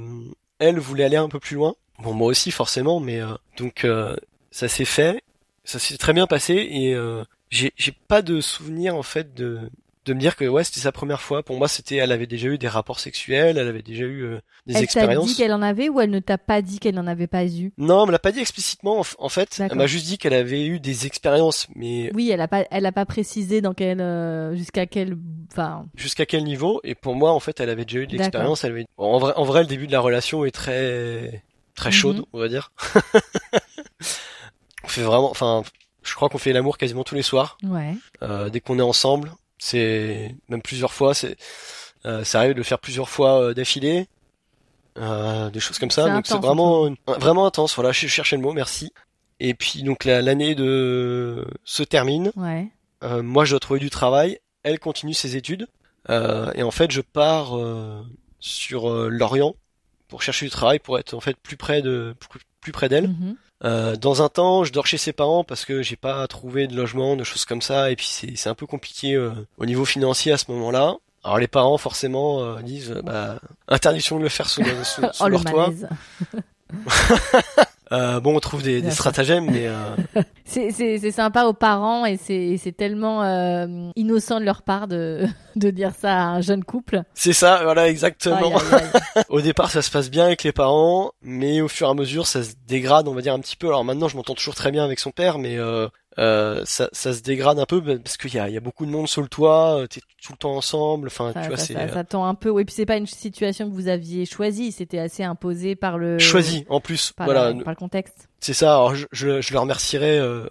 Speaker 2: elle voulait aller un peu plus loin. Bon, moi aussi forcément, mais euh, donc euh, ça s'est fait, ça s'est très bien passé et euh, j'ai j'ai pas de souvenir en fait de de me dire que ouais c'était sa première fois. Pour moi c'était elle avait déjà eu des rapports sexuels, elle avait déjà eu euh, des
Speaker 1: Elle t'a
Speaker 2: expériences.
Speaker 1: dit qu'elle en avait ou elle ne t'a pas dit qu'elle n'en avait pas eu?
Speaker 2: Non, elle me l'a pas dit explicitement en, fait. Elle m'a juste dit qu'elle avait eu des expériences, mais
Speaker 1: Oui, elle a pas, elle a pas précisé dans quel, euh, jusqu'à quel, enfin,
Speaker 2: jusqu'à quel niveau Et pour moi en fait elle avait déjà eu de l'expérience. Elle avait... en vrai, en vrai le début de la relation est très très chaude,
Speaker 1: Mhm.
Speaker 2: on va dire. on fait vraiment, enfin, je crois qu'on fait l'amour quasiment tous les soirs.
Speaker 1: ouais.
Speaker 2: Euh, dès qu'on est ensemble, c'est même plusieurs fois. C'est, euh, ça arrive de le faire plusieurs fois euh, d'affilée, euh, des choses comme ça. Donc c'est vraiment, vraiment intense. Voilà, je cherchais le mot. Merci. Et puis donc la- l'année de se termine.
Speaker 1: Ouais.
Speaker 2: Euh, moi, je dois trouver du travail. Elle continue ses études. Euh, et en fait, je pars euh, sur euh, Lorient pour chercher du travail, pour être en fait plus près de plus, plus près d'elle.
Speaker 1: Mhm.
Speaker 2: Euh, dans un temps, je dors chez ses parents parce que j'ai pas trouvé de logement, de choses comme ça, et puis c'est c'est un peu compliqué euh, au niveau financier à ce moment-là. Alors les parents forcément euh, disent bah interdiction de le faire sous, sous, sous
Speaker 1: Oh le
Speaker 2: leur toit. Euh, bon, on trouve des, stratagèmes, mais euh,
Speaker 1: C'est, c'est, c'est sympa aux parents et c'est, c'est tellement euh, innocent de leur part de, de dire ça à un jeune couple.
Speaker 2: c'est ça, voilà exactement.
Speaker 1: Aïe, aïe, aïe.
Speaker 2: Au départ, ça se passe bien avec les parents, mais au fur et à mesure, ça se dégrade, on va dire un petit peu. Alors maintenant, je m'entends toujours très bien avec son père, mais euh, ça, ça se dégrade un peu parce qu'il y a, y a beaucoup de monde sur le toit, euh, t'es tout le temps ensemble. Enfin,
Speaker 1: Ça,
Speaker 2: tu vois,
Speaker 1: ça,
Speaker 2: c'est
Speaker 1: ça,
Speaker 2: euh,
Speaker 1: ça tend un peu. Oui, puis c'est pas une situation que vous aviez choisie, c'était assez imposé par le
Speaker 2: choisi en plus.
Speaker 1: par,
Speaker 2: voilà,
Speaker 1: la- par le contexte.
Speaker 2: c'est ça. Alors je, je, je le remercierai euh,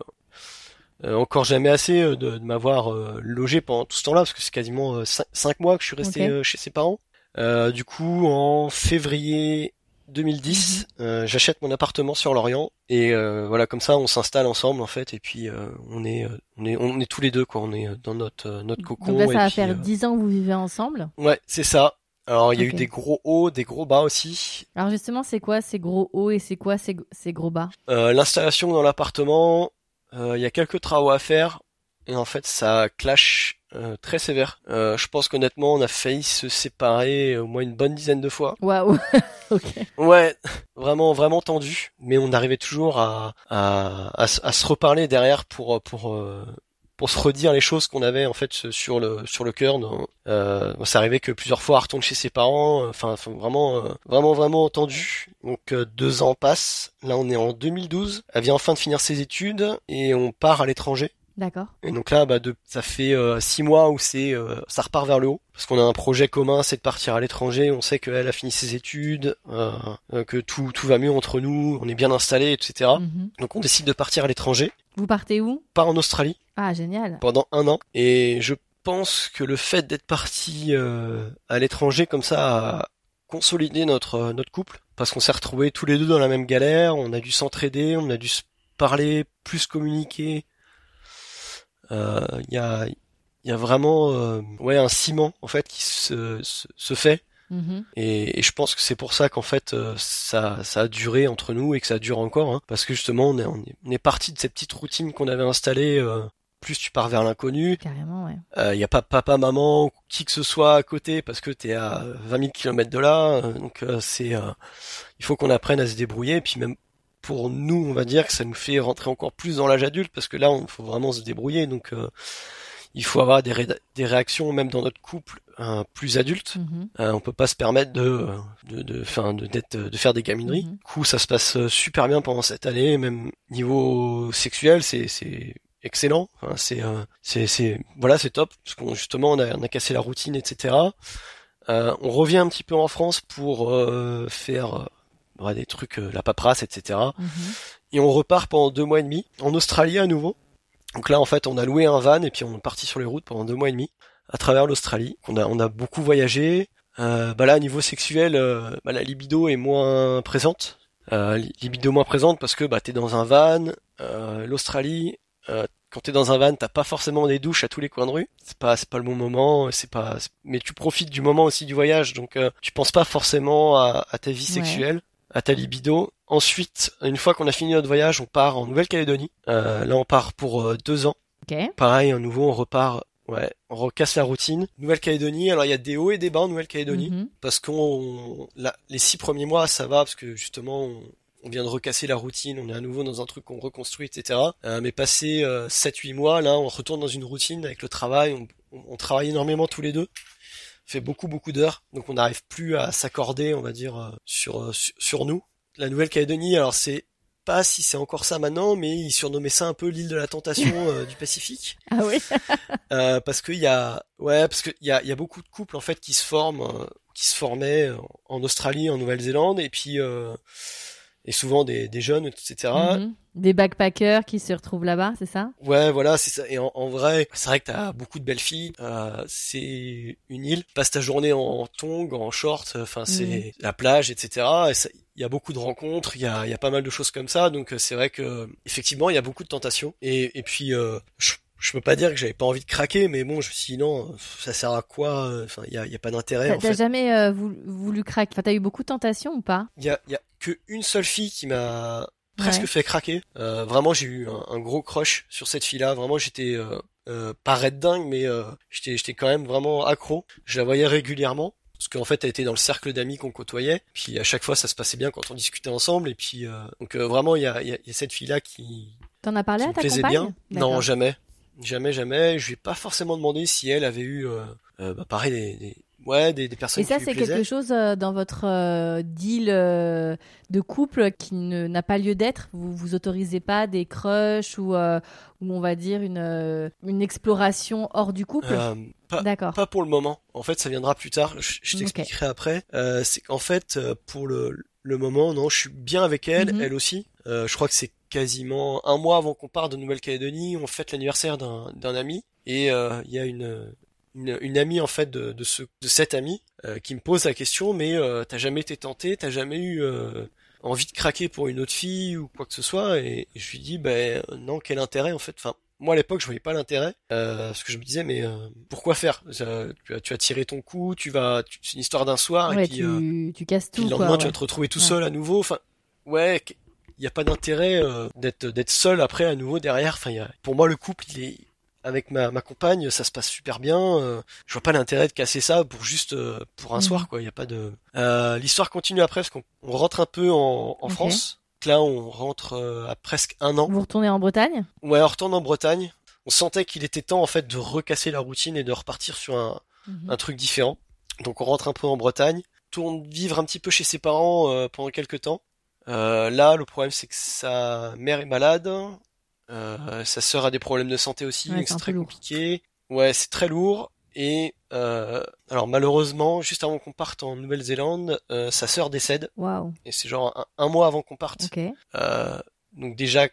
Speaker 2: euh, encore jamais assez de, de m'avoir euh, logé pendant tout ce temps-là, parce que c'est quasiment euh, cinq, cinq mois que je suis resté chez ses parents. Euh, du coup, en février 2010,
Speaker 1: Mhm.
Speaker 2: euh, j'achète mon appartement sur Lorient et euh, voilà comme ça on s'installe ensemble en fait et puis euh, on est euh, on est on est tous les deux quoi on est euh, dans notre euh, notre cocon
Speaker 1: Donc là,
Speaker 2: et
Speaker 1: ça va
Speaker 2: puis,
Speaker 1: faire
Speaker 2: euh,
Speaker 1: 10 ans que vous vivez ensemble.
Speaker 2: ouais c'est ça alors il y a eu des gros hauts des gros bas aussi
Speaker 1: Alors justement, c'est quoi ces gros hauts et c'est quoi ces, ces gros bas?
Speaker 2: Euh, l'installation dans l'appartement euh, il y a quelques travaux à faire et en fait ça clash euh, très sévère Euh, je pense qu'honnêtement on a failli se séparer au moins une bonne dizaine de fois
Speaker 1: Waouh. ok.
Speaker 2: Ouais, vraiment, vraiment tendu, mais on arrivait toujours à, à, à, se- à se reparler derrière pour, pour, euh, pour se redire les choses qu'on avait en fait sur le, sur le cœur. Euh, ça arrivait que plusieurs fois, retourne chez ses parents, enfin, enfin, vraiment, euh, vraiment, vraiment tendu. Donc euh, deux ans passent. Là, on est en 2012. Elle vient enfin de finir ses études et on part à l'étranger.
Speaker 1: D'accord.
Speaker 2: Et donc là, bah, de, ça fait euh, six mois où c'est, euh, ça repart vers le haut, parce qu'on a un projet commun, c'est de partir à l'étranger. On sait qu'elle a fini ses études, euh, euh, que tout tout va mieux entre nous, on est bien installés, etc.
Speaker 1: Mhm.
Speaker 2: Donc on décide de partir à l'étranger,
Speaker 1: Vous partez où?
Speaker 2: Part en Australie
Speaker 1: Ah, génial.
Speaker 2: pendant un an. Et je pense que le fait d'être parti euh, à l'étranger comme ça a consolidé notre euh, notre couple, parce qu'on s'est retrouvés tous les deux dans la même galère. On a dû s'entraider, on a dû se parler, plus communiquer. Euh, Il y a y a vraiment euh, ouais un ciment en fait qui se se, se fait.
Speaker 1: Mhm.
Speaker 2: Et, et je pense que c'est pour ça qu'en fait euh, ça, ça a duré entre nous et que ça dure encore, hein, parce que justement on est, on est, on est parti de ces petites routines qu'on avait installées. euh, plus tu pars vers l'inconnu,
Speaker 1: Carrément, ouais.
Speaker 2: il y a pas papa, maman, ou qui que ce soit à côté parce que t'es à 20 000 kilomètres de là, euh, donc euh, c'est, euh, il faut qu'on apprenne à se débrouiller. Et puis même pour nous, on va dire que ça nous fait rentrer encore plus dans l'âge adulte parce que là, on faut vraiment se débrouiller. Donc euh, il faut avoir des, ré- des réactions même dans notre couple euh, plus adultes.
Speaker 1: Mhm.
Speaker 2: Euh, on peut pas se permettre de de de, enfin, de, de faire des gamineries.
Speaker 1: Mhm.
Speaker 2: Du coup, ça se passe euh, super bien pendant cette année, même niveau sexuel, c'est c'est excellent. Enfin, c'est euh, c'est c'est voilà, c'est top parce qu'on justement on a on a cassé la routine, etc. Euh, on revient un petit peu en France pour euh, faire ouais, des trucs, euh, la paperasse, etc.
Speaker 1: Mhm.
Speaker 2: Et on repart pendant deux mois et demi en Australie à nouveau. Donc là, en fait, on a loué un van et puis on est parti sur les routes pendant deux mois et demi à travers l'Australie. On a, on a beaucoup voyagé. Euh, bah là, niveau sexuel, euh, bah, la libido est moins présente. Euh, libido moins présente parce que bah t'es dans un van. Euh, L'Australie, euh, quand t'es dans un van, t'as pas forcément des douches à tous les coins de rue. C'est pas, c'est pas le bon moment. C'est pas, mais tu profites du moment aussi du voyage, donc euh, tu penses pas forcément à, à ta vie
Speaker 1: Ouais.
Speaker 2: sexuelle, à ta libido. Ensuite, une fois qu'on a fini notre voyage, on part en Nouvelle-Calédonie. Euh, là, on part pour euh, deux ans.
Speaker 1: Ok.
Speaker 2: Pareil, à nouveau, on repart, ouais, on recasse la routine. Nouvelle-Calédonie, alors il y a des hauts et des bas en Nouvelle-Calédonie,
Speaker 1: Mhm.
Speaker 2: parce qu'on, les six premiers mois, ça va, parce que justement, on, on vient de recasser la routine, on est à nouveau dans un truc qu'on reconstruit, etc. Euh, mais passé euh, 7-8 mois, là, on retourne dans une routine avec le travail, on, on- on travaille énormément tous les deux. Fait beaucoup beaucoup d'heures, donc on n'arrive plus à s'accorder, on va dire, euh, sur, euh, sur, nous. La Nouvelle-Calédonie, alors c'est pas si c'est encore ça maintenant, mais ils surnommaient ça un peu l'île de la tentation euh, du Pacifique.
Speaker 1: Ah oui.
Speaker 2: Euh, parce qu'il y a, ouais, parce qu'il y a, il y a beaucoup de couples en fait qui se forment, euh, qui se formaient en Australie, en Nouvelle-Zélande, et puis euh, et souvent des, des jeunes, etc.
Speaker 1: Mhm. Des backpackers qui se retrouvent là-bas, c'est ça?
Speaker 2: Ouais, voilà, c'est ça. Et en, en vrai, c'est vrai que t'as beaucoup de belles filles. Euh, c'est une île. Passe ta journée en tongs, en short. Enfin, c'est la plage, etc. Et il y a beaucoup de rencontres. Il y a, y a pas mal de choses comme ça. Donc, euh, c'est vrai que effectivement, il y a beaucoup de tentations. Et, et puis, euh, je, je peux pas dire que j'avais pas envie de craquer, mais bon, je me suis dit non, ça sert à quoi Enfin, il y a, y a pas d'intérêt.
Speaker 1: T'as jamais euh, voulu, voulu craquer Enfin, t'as eu beaucoup de tentations ou pas?
Speaker 2: Il y a, y a que une seule fille qui m'a presque
Speaker 1: Ouais.
Speaker 2: fait craquer. Euh, vraiment, j'ai eu un, un gros crush sur cette fille-là. Vraiment, j'étais euh, euh, pas raide dingue, mais euh, j'étais, j'étais quand même vraiment accro. Je la voyais régulièrement. Parce qu'en fait, elle était dans le cercle d'amis qu'on côtoyait. Puis à chaque fois, ça se passait bien quand on discutait ensemble. Et puis, euh, donc euh, vraiment, il y a, y a- y a cette fille-là qui,
Speaker 1: T'en as parlé à ta compagne
Speaker 2: bien. Non, jamais, jamais, jamais. Je lui ai pas forcément demandé si elle avait eu, euh, euh, bah, pareil, des, des- ouais, des, des personnes
Speaker 1: Et ça, c'est quelque chose euh, dans votre euh, deal euh, de couple qui ne- n'a pas lieu d'être? Vous vous autorisez pas des crushs ou, euh, ou on va dire une, euh, une exploration hors du couple?
Speaker 2: Euh, pas,
Speaker 1: D'accord.
Speaker 2: Pas pour le moment. En fait, ça viendra plus tard. Je, je t'expliquerai après. Euh, c'est qu'en fait, pour le, le moment, non, je suis bien avec elle,
Speaker 1: Mhm.
Speaker 2: elle aussi. Euh, je crois que c'est quasiment un mois avant qu'on parte de Nouvelle-Calédonie. On fête l'anniversaire d'un d'un ami et euh, il y a une, une une amie en fait de de ce de cet ami euh, qui me pose la question. Mais euh, t'as jamais été tenté T'as jamais eu euh, envie de craquer pour une autre fille ou quoi que ce soit? Et, et je lui dis, ben non, quel intérêt en fait? Enfin, moi à l'époque je voyais pas l'intérêt euh, parce que je me disais mais euh, pourquoi faire? Ça, tu, as, tu as tiré ton coup tu vas tu- c'est une histoire d'un soir
Speaker 1: ouais,
Speaker 2: et puis,
Speaker 1: tu,
Speaker 2: euh,
Speaker 1: tu casses
Speaker 2: puis
Speaker 1: tout.
Speaker 2: le
Speaker 1: quoi,
Speaker 2: lendemain tu
Speaker 1: ouais.
Speaker 2: vas te retrouver tout
Speaker 1: Ouais.
Speaker 2: seul à nouveau enfin ouais il y a pas d'intérêt euh, d'être d'être seul après à nouveau derrière enfin y a, pour moi le couple il est avec ma, ma compagne ça se passe super bien euh, je vois pas l'intérêt de casser ça pour juste euh, pour un
Speaker 1: Mhm.
Speaker 2: soir quoi il y a pas de euh, l'histoire continue après parce qu'on on rentre un peu en, en. France là on rentre euh, à presque un an
Speaker 1: Vous retournez en Bretagne?
Speaker 2: Ouais, on retourne en Bretagne. On sentait qu'il était temps en fait de recasser la routine et de repartir sur un,
Speaker 1: Mhm.
Speaker 2: un truc différent. Donc on rentre un peu en Bretagne, tourne vivre un petit peu chez ses parents euh, pendant quelques temps. Euh, là, le problème c'est que sa mère est malade, euh, sa sœur a des problèmes de santé aussi,
Speaker 1: Ouais,
Speaker 2: donc
Speaker 1: c'est
Speaker 2: très
Speaker 1: lourd.
Speaker 2: compliqué. Ouais, c'est très lourd. Et euh, alors malheureusement, juste avant qu'on parte en Nouvelle-Zélande, euh, sa sœur décède.
Speaker 1: Waouh.
Speaker 2: Et c'est genre un, un mois avant qu'on parte.
Speaker 1: Ok.
Speaker 2: Euh, donc déjà,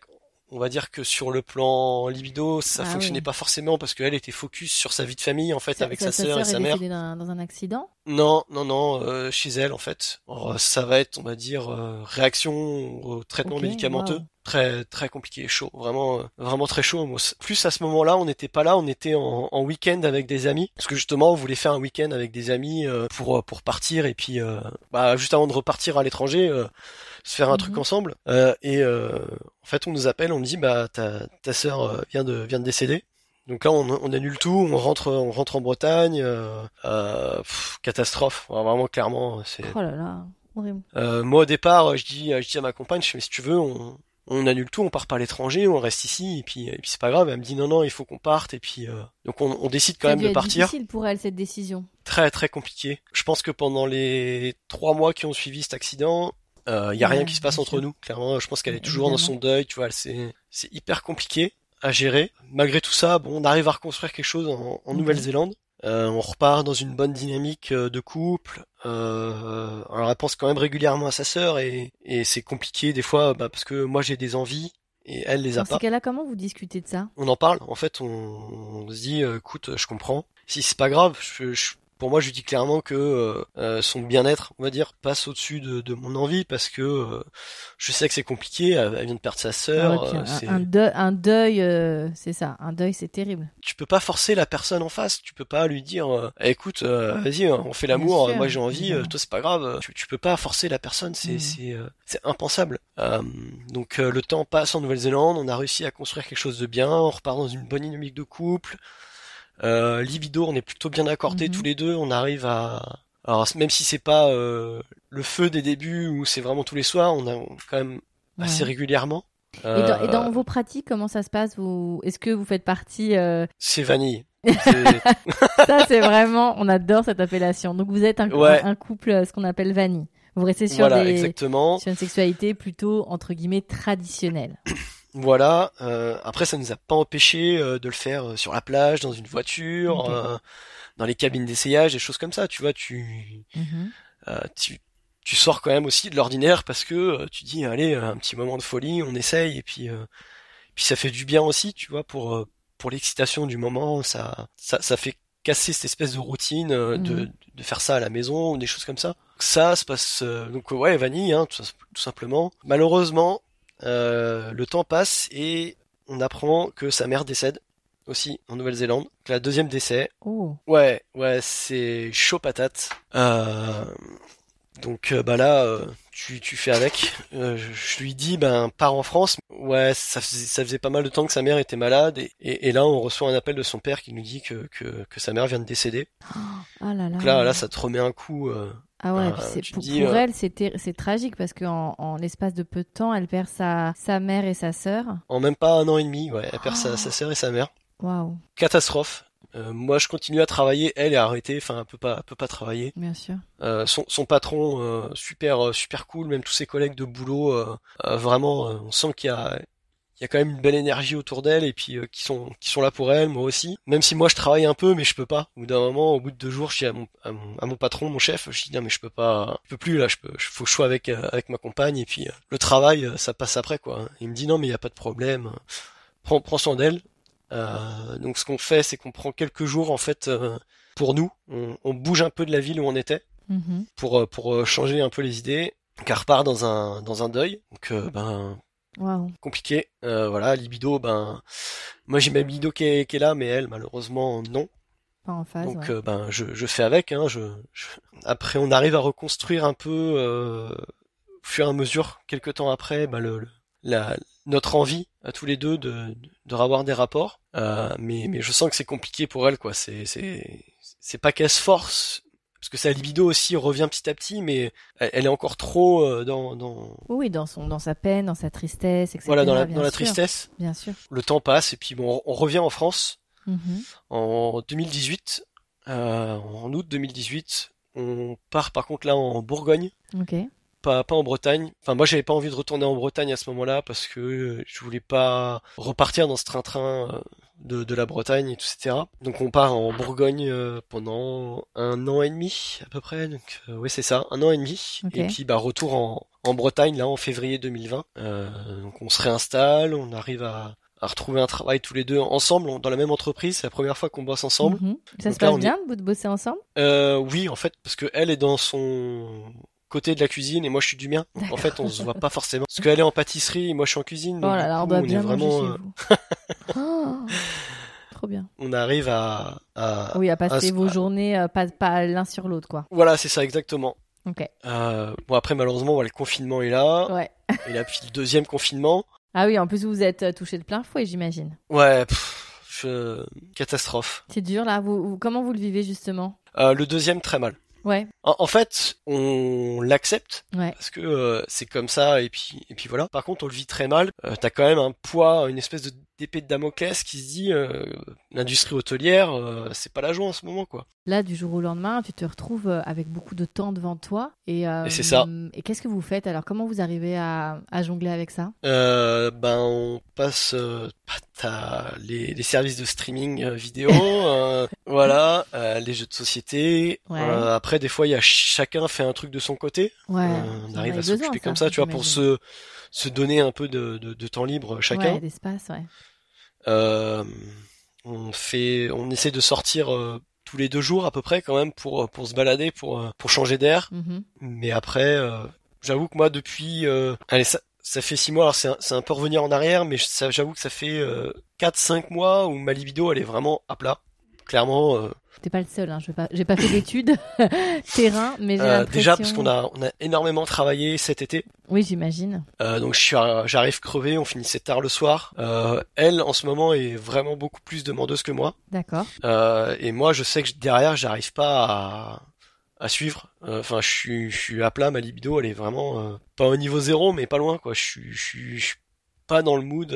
Speaker 2: on va dire que sur le plan libido, ça
Speaker 1: Ah
Speaker 2: fonctionnait
Speaker 1: oui.
Speaker 2: pas forcément parce qu'elle était focus sur sa vie de famille en fait avec
Speaker 1: sa-
Speaker 2: sœur et sa mère.
Speaker 1: dans, dans un accident?
Speaker 2: Non, non, non, euh, chez elle en fait. Alors, ça va être, on va dire, euh, réaction au traitement médicamenteux.
Speaker 1: wow.
Speaker 2: Très, très compliqué, chaud, vraiment, euh, vraiment très chaud. Moi, plus à ce moment-là, on n'était pas là, on était en, en week-end avec des amis, parce que justement, on voulait faire un week-end avec des amis euh, pour euh, pour partir et puis, euh, bah, juste avant de repartir à l'étranger, euh, se faire un
Speaker 1: Mhm.
Speaker 2: truc ensemble. Euh, et euh, en fait, on nous appelle, on me dit, bah, ta ta sœur vient de vient de décéder. Donc là, on, on annule tout, on rentre, on rentre en Bretagne. Euh, euh, pff, catastrophe, vraiment clairement. C'est.
Speaker 1: Oh là là, horrible.
Speaker 2: Euh, moi au départ, je dis, je dis à ma compagne, je fais, mais si tu veux, on, on annule tout, on part pas à l'étranger, on reste ici, et puis, et puis c'est pas grave. Elle me dit non, non, il faut qu'on parte, et puis euh, donc on, on décide quand
Speaker 1: Ça
Speaker 2: même de partir.
Speaker 1: difficile pour elle cette décision.
Speaker 2: Très très compliqué. Je pense que pendant les trois mois qui ont suivi cet accident, il y a
Speaker 1: Ouais,
Speaker 2: rien qui se passe entre
Speaker 1: sûr.
Speaker 2: nous. Clairement, je pense qu'elle est toujours dans son deuil, tu vois. C'est c'est hyper compliqué à gérer. Malgré tout ça, bon, on arrive à reconstruire quelque chose en, en
Speaker 1: Ok.
Speaker 2: Nouvelle-Zélande. Euh, on repart dans une bonne dynamique euh, de couple. Euh, alors elle pense quand même régulièrement à sa sœur et, et c'est compliqué des fois bah, parce que moi j'ai des envies et elle les a
Speaker 1: Dans
Speaker 2: pas.
Speaker 1: ces cas-là, comment vous discutez de ça?
Speaker 2: On en parle. En fait, on, on se dit, euh, écoute, je comprends. Si c'est pas grave, je, je- pour moi, je dis clairement que euh, euh, son bien-être, on va dire, passe au-dessus de, de mon envie parce que euh, je sais que c'est compliqué. Elle, vient de perdre sa
Speaker 1: Ah
Speaker 2: sœur.
Speaker 1: ouais,
Speaker 2: euh,
Speaker 1: un, deuil, un deuil, euh, c'est ça, un deuil, c'est terrible.
Speaker 2: tu peux pas forcer la personne en face. Tu peux pas lui dire, Eh, écoute, euh, vas-y, on fait l'amour. Moi, j'ai envie. euh,
Speaker 1: évidemment.
Speaker 2: toi, c'est pas grave. Tu, tu peux pas forcer la personne. C'est
Speaker 1: Mhm.
Speaker 2: c'est euh, impensable. Euh, donc euh, le temps passe en Nouvelle-Zélande. On a réussi à construire quelque chose de bien. On repart dans une bonne dynamique de couple. Euh, libido, on est plutôt bien accordés
Speaker 1: Mhm.
Speaker 2: tous les deux. On arrive à alors même si c'est pas euh, le feu des débuts où c'est vraiment tous les soirs, on a quand même assez régulièrement.
Speaker 1: Et, dans, et
Speaker 2: Euh,
Speaker 1: dans vos pratiques, comment ça se passe? Vous... Est-ce que vous faites partie euh,
Speaker 2: c'est vanille.
Speaker 1: Ça, c'est vraiment, on adore cette appellation. Donc, vous êtes un,
Speaker 2: Ouais.
Speaker 1: un, un couple, euh, ce qu'on appelle vanille. Vous restez sur,
Speaker 2: voilà,
Speaker 1: des,
Speaker 2: exactement.
Speaker 1: sur une sexualité plutôt, entre guillemets, traditionnelle.
Speaker 2: Voilà. euh, après, ça nous a pas empêché euh, de le faire euh, sur la plage, dans une voiture,
Speaker 1: Ok.
Speaker 2: euh, dans les cabines d'essayage, des choses comme ça. Tu vois, tu,
Speaker 1: Mhm.
Speaker 2: euh, tu, tu sors quand même aussi de l'ordinaire parce que euh, tu dis, allez, un petit moment de folie, on essaye, et puis, euh, puis ça fait du bien aussi, tu vois, pour pour l'excitation du moment. Ça, ça, ça fait casser cette espèce de routine euh, de,
Speaker 1: Mhm.
Speaker 2: de faire ça à la maison ou des choses comme ça. Ça se passe euh, donc ouais, vanille, hein, tout, tout simplement. Malheureusement, euh, le temps passe et on apprend que sa mère décède aussi en Nouvelle-Zélande. La deuxième décès.
Speaker 1: Oh,
Speaker 2: Ouais, ouais, c'est chaud patate. Euh, donc euh, bah là, euh, tu, tu fais avec. Euh, je, lui dis, ben pars en France. Ouais, ça faisait, ça faisait pas mal de temps que sa mère était malade et, et, et là on reçoit un appel de son père qui nous dit que, que, que sa mère vient de décéder.
Speaker 1: ah là là.
Speaker 2: Donc là, là, ça te remet un coup. euh,
Speaker 1: Ah ouais,
Speaker 2: euh,
Speaker 1: pour,
Speaker 2: dis,
Speaker 1: pour
Speaker 2: euh,
Speaker 1: elle, c'est, tragique parce qu'en en, l'espace de peu de temps, elle perd sa, sa mère et sa sœur.
Speaker 2: en même pas un an et demi, ouais, elle perd sa, sa sœur et sa mère.
Speaker 1: Waouh,
Speaker 2: Catastrophe. Euh, moi, je continue à travailler, elle est arrêtée, enfin, elle peut pas, elle peut pas travailler.
Speaker 1: bien sûr.
Speaker 2: Euh, son, son patron, euh, super, super cool, même tous ses collègues de boulot, vraiment, on sent qu'il y a, il y a quand même une belle énergie autour d'elle et puis euh, qui sont, qui sont là pour elle, moi aussi. Même si moi je travaille un peu, mais je peux pas. Au bout d'un moment, au bout de deux jours, je dis à mon, à mon, à mon patron, mon chef, je dis non mais je peux pas, je peux plus là, je peux, je- faut que je sois avec, euh, avec ma compagne et puis euh, le travail, euh, ça passe après quoi. Il me dit non mais il y a pas de problème, prends, prends soin d'elle. Euh, donc ce qu'on fait, c'est qu'on prend quelques jours en fait euh, pour nous, on, on bouge un peu de la ville où on était
Speaker 1: Mhm.
Speaker 2: pour pour changer un peu les idées car part dans un dans un deuil donc ben
Speaker 1: Waouh.
Speaker 2: compliqué euh, voilà libido ben moi j'ai ma libido qui est, qui est là mais elle malheureusement non
Speaker 1: Pas en phase.
Speaker 2: donc
Speaker 1: ouais.
Speaker 2: euh, ben je je fais avec hein je, je- après on arrive à reconstruire un peu euh, au fur et à mesure quelques temps après ben, le, le- la notre envie à tous les deux de de revoir des rapports euh, mais mais je sens que c'est compliqué pour elle quoi c'est c'est c'est pas qu'elle se force parce que sa libido aussi revient petit à petit mais elle, est encore trop euh, dans dans
Speaker 1: Oui, dans, son, dans sa peine, dans sa tristesse, etc.
Speaker 2: voilà dans la dans la tristesse
Speaker 1: Bien sûr.
Speaker 2: le temps passe et puis bon on revient en France
Speaker 1: Mhm.
Speaker 2: en 2018, euh, en août 2018, on part par contre là en Bourgogne,
Speaker 1: Ok.
Speaker 2: pas, pas en Bretagne. Enfin moi j'avais pas envie de retourner en Bretagne à ce moment-là parce que je voulais pas repartir dans ce train-train euh, de, de la Bretagne, et tout, etc. Donc on part en Bourgogne euh, pendant un an et demi à peu près. Donc euh, oui c'est ça, un an et demi. Et puis bah retour en, en Bretagne là en février 2020. Euh, donc on se réinstalle, on arrive à à retrouver un travail tous les deux ensemble on- dans la même entreprise. C'est la première fois qu'on bosse ensemble.
Speaker 1: Mhm. Ça
Speaker 2: Donc
Speaker 1: se passe
Speaker 2: est-
Speaker 1: bien de de bosser ensemble?
Speaker 2: Euh, oui, en fait, parce que elle est dans son côté de la cuisine et moi je suis du mien. Donc, en fait, on se voit pas forcément. Parce qu'elle est en pâtisserie et moi je suis en cuisine.
Speaker 1: Oh
Speaker 2: Donc,
Speaker 1: là
Speaker 2: du
Speaker 1: là, on
Speaker 2: coup,
Speaker 1: doit
Speaker 2: on
Speaker 1: bien
Speaker 2: est vraiment, euh.
Speaker 1: Oh, trop bien.
Speaker 2: on arrive à, à-
Speaker 1: Oui, à passer
Speaker 2: se-
Speaker 1: vos journées euh, pas, pas l'un sur l'autre, quoi.
Speaker 2: Voilà, c'est ça exactement.
Speaker 1: Ok.
Speaker 2: Euh, bon après malheureusement voilà, le confinement est là
Speaker 1: Ouais.
Speaker 2: et là puis le deuxième confinement.
Speaker 1: Ah oui, en plus vous êtes touché de plein fouet, j'imagine.
Speaker 2: Ouais, pff, je- catastrophe.
Speaker 1: C'est dur là. Vous, vous- comment vous le vivez justement?
Speaker 2: Euh, le deuxième très mal.
Speaker 1: Ouais.
Speaker 2: En, en fait, on l'accepte
Speaker 1: Ouais.
Speaker 2: parce que euh, c'est comme ça et puis et puis voilà. Par contre, on le vit très mal. Euh, T'as quand même un poids, une espèce de d'épée de Damoclès qui se dit euh, l'industrie hôtelière, euh, c'est pas la joie en ce moment quoi.
Speaker 1: Là, du jour au lendemain, tu te retrouves euh, avec beaucoup de temps devant toi. Et, euh,
Speaker 2: Et c'est ça.
Speaker 1: Et qu'est-ce que vous faites? Alors Comment vous arrivez à, à jongler avec ça?
Speaker 2: Ben on passe bah, t'as les, les services de streaming vidéo, voilà, les jeux de société.
Speaker 1: Ouais.
Speaker 2: Après des fois il y a chacun fait un truc de son côté.
Speaker 1: Ouais.
Speaker 2: On arrive à s'occuper comme
Speaker 1: ça,
Speaker 2: ça, tu vois, pour se se donner un peu de, de, de temps libre chacun.
Speaker 1: Ouais, d'espace, ouais.
Speaker 2: Euh, on fait, on essaie de sortir euh, tous les deux jours à peu près quand même pour pour se balader, pour euh, pour changer d'air.
Speaker 1: Mhm.
Speaker 2: Mais après, euh, j'avoue que moi depuis, euh, allez ça. Ça fait six mois, alors c'est un, peu revenir en arrière, mais j'avoue que ça fait euh, 4-5 mois où ma libido elle est vraiment à plat. Clairement, euh,
Speaker 1: T'es pas le seul, hein. Je pas, j'ai pas fait d'études terrain, mais j'ai
Speaker 2: euh, déjà parce qu'on a on a énormément travaillé cet été,
Speaker 1: Oui, j'imagine.
Speaker 2: Euh, donc je suis, j'arrive crevé, on finissait tard le soir. Euh, elle, en ce moment, est vraiment beaucoup plus demandeuse que moi.
Speaker 1: D'accord.
Speaker 2: Euh, et moi, je sais que derrière, j'arrive pas à, à suivre. Euh, Enfin, je suis, je suis à plat. Ma libido, elle est vraiment euh, pas au niveau zéro, mais pas loin, quoi. Je suis, je suis, je suis pas dans le mood.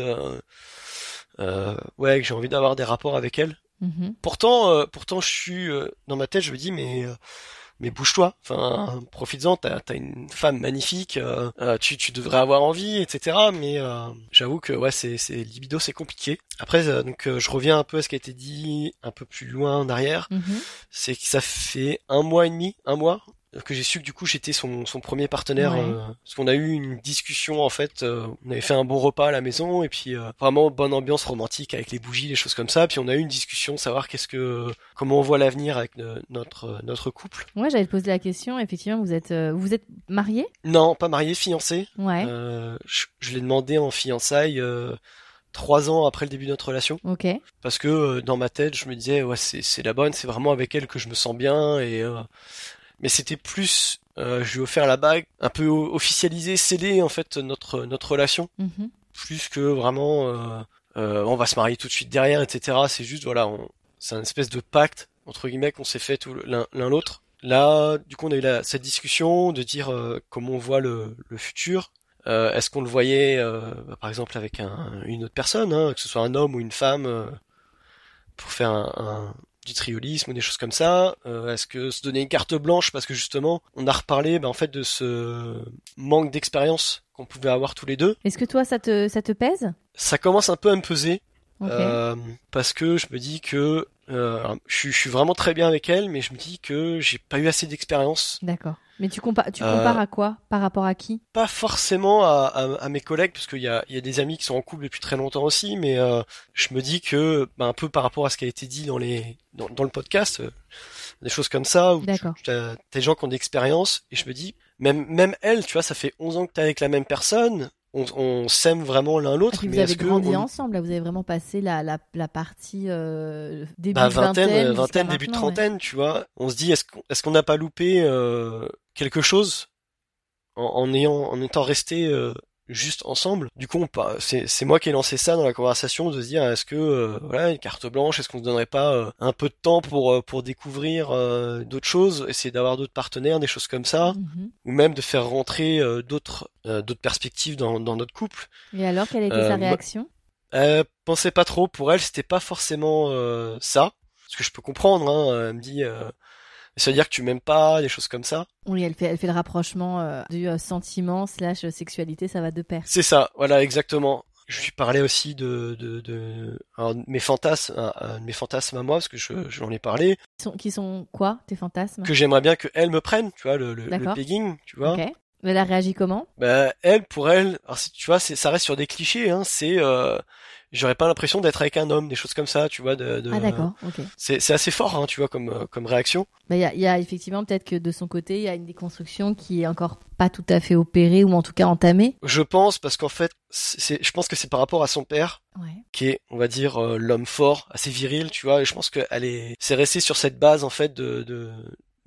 Speaker 2: Euh, ouais, que j'ai envie d'avoir des rapports avec elle.
Speaker 1: Mhm.
Speaker 2: Pourtant, euh, pourtant, je suis euh, dans ma tête, je me dis, mais euh, mais bouge-toi. Enfin, profites-en. T'as t'as une femme magnifique. euh, euh, tu tu devrais avoir envie, etc. Mais euh, j'avoue que ouais, c'est c'est libido, c'est compliqué. Après, euh, donc euh, je reviens un peu à ce qui a été dit un peu plus loin en arrière.
Speaker 1: Mhm.
Speaker 2: C'est que ça fait un mois et demi, un mois que j'ai su que du coup j'étais son, son premier partenaire
Speaker 1: Ouais.
Speaker 2: euh, parce qu'on a eu une discussion en fait euh, on avait fait un bon repas à la maison et puis euh, vraiment bonne ambiance romantique avec les bougies les choses comme ça puis on a eu une discussion savoir qu'est-ce que comment on voit l'avenir avec euh, notre notre couple
Speaker 1: Ouais, j'allais te poser la question. Effectivement, vous êtes, euh, vous êtes marié?
Speaker 2: Non pas marié fiancé
Speaker 1: Ouais.
Speaker 2: euh, je, je l'ai demandé en fiançailles euh, trois ans après le début de notre relation
Speaker 1: Ok.
Speaker 2: parce que euh, dans ma tête je me disais ouais c'est c'est la bonne c'est vraiment avec elle que je me sens bien et euh, mais c'était plus euh, je lui ai offert la bague un peu officialisé scellé en fait notre notre relation.
Speaker 1: Mhm.
Speaker 2: plus que vraiment euh, euh, on va se marier tout de suite derrière etc c'est juste voilà on, c'est un espèce de pacte entre guillemets qu'on s'est fait l'un l'un l'autre. Là du coup on a eu la- cette discussion de dire euh, comment on voit le, le futur. Euh, est-ce qu'on le voyait euh, bah, par exemple avec un, une autre personne hein, que ce soit un homme ou une femme euh, pour faire un, un- du triolisme ou des choses comme ça. Euh, Est-ce que se donner une carte blanche parce que justement on a reparlé bah, en fait de ce manque d'expérience qu'on pouvait avoir tous les deux.
Speaker 1: Est-ce que toi, ça te, ça te pèse?
Speaker 2: Ça commence un peu à me peser. Euh, parce que je me dis que euh, je suis vraiment très bien avec elle mais je me dis que j'ai pas eu assez d'expérience.
Speaker 1: D'accord. Mais tu compares, tu
Speaker 2: Euh,
Speaker 1: compares à quoi Par rapport à qui?
Speaker 2: pas forcément à, à- à mes collègues parce qu'il y a, y a des amis qui sont en couple depuis très longtemps aussi mais euh, je me dis que bah, un peu par rapport à ce qui a été dit dans les dans, dans le podcast euh, des choses comme ça où tu as des gens qui ont de l'expérience et je me dis même même elle tu vois ça fait 11 ans que t'es avec la même personne on, on s'aime vraiment l'un
Speaker 1: Et
Speaker 2: l'autre mais
Speaker 1: vous avez
Speaker 2: que
Speaker 1: grandi
Speaker 2: on-
Speaker 1: ensemble, là, vous avez vraiment passé la, la, la partie euh, début
Speaker 2: bah,
Speaker 1: de
Speaker 2: vingtaine,
Speaker 1: vingtaine,
Speaker 2: vingtaine, début de
Speaker 1: ouais.
Speaker 2: trentaine, tu vois. On se dit, est-ce qu'on est-ce qu'on n'a pas loupé euh, quelque chose en, en ayant, en étant resté euh, juste ensemble Du coup, c'est moi qui ai lancé ça dans la conversation de se dire, est-ce que euh, voilà une carte blanche, est-ce qu'on se donnerait pas euh, un peu de temps pour euh, pour découvrir euh, d'autres choses, essayer d'avoir d'autres partenaires, des choses comme ça,
Speaker 1: Mhm.
Speaker 2: ou même de faire rentrer euh, d'autres euh, d'autres perspectives dans dans notre couple.
Speaker 1: Et alors, quelle
Speaker 2: Euh,
Speaker 1: sa réaction?
Speaker 2: Elle pensait pas trop. Pour elle, c'était pas forcément euh, ça. Ce que je peux comprendre. Hein. Elle me dit, euh, ça veut dire que tu m'aimes pas, des choses comme ça?
Speaker 1: Oui, elle fait, elle fait le rapprochement euh, du euh, sentiment slash sexualité, ça va de pair.
Speaker 2: C'est ça. Voilà, exactement. Je lui parlais aussi de, de, de mes fantasmes, euh, euh, de mes fantasmes à moi, parce que je, je l'en ai parlé,
Speaker 1: Qui sont, qui sont quoi, tes fantasmes?
Speaker 2: Que j'aimerais bien que elle me prenne, tu vois, le, le, le pegging, tu vois.
Speaker 1: Ok. Mais elle a réagi comment?
Speaker 2: Bah, elle, pour elle, alors, tu vois, ça reste sur des clichés, hein. C'est, euh, j'aurais pas l'impression d'être avec un homme, des choses comme ça, tu vois. De, de-
Speaker 1: Ah d'accord, ok.
Speaker 2: C'est, c'est assez fort, hein, tu vois, comme, euh, comme réaction.
Speaker 1: Bah, Il y, a, y a effectivement peut-être que de son côté, il y a une déconstruction qui est encore pas tout à fait opérée ou en tout cas entamée.
Speaker 2: Je pense parce qu'en fait, c'est, je pense que c'est par rapport à son père,
Speaker 1: Ouais.
Speaker 2: qui est, on va dire, euh, l'homme fort, assez viril, tu vois. Et je pense qu'elle est, c'est resté sur cette base en fait de de,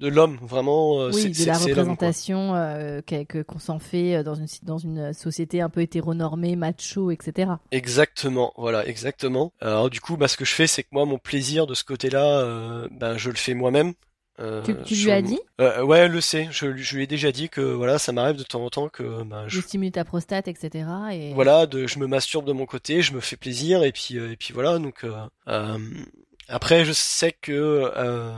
Speaker 2: de l'homme, vraiment. euh,
Speaker 1: oui,
Speaker 2: c'est,
Speaker 1: de la représentation euh, qu'on s'en fait euh, dans une dans une société un peu hétéronormée, macho, etc.
Speaker 2: Exactement, voilà, exactement. Alors du coup, bah, ce que je fais, c'est que moi, mon plaisir de ce côté-là, euh, ben, je le fais moi-même. Euh,
Speaker 1: Tu, tu lui as dit?
Speaker 2: Euh, Ouais, elle le sait. Je, lui- je lui ai déjà dit que voilà, ça m'arrive de temps en temps que ben, je,
Speaker 1: de stimuler ta prostate, etc. Et
Speaker 2: voilà, de, je me masturbe de mon côté, je me fais plaisir et puis et puis voilà. Donc euh, euh, après, je sais que euh,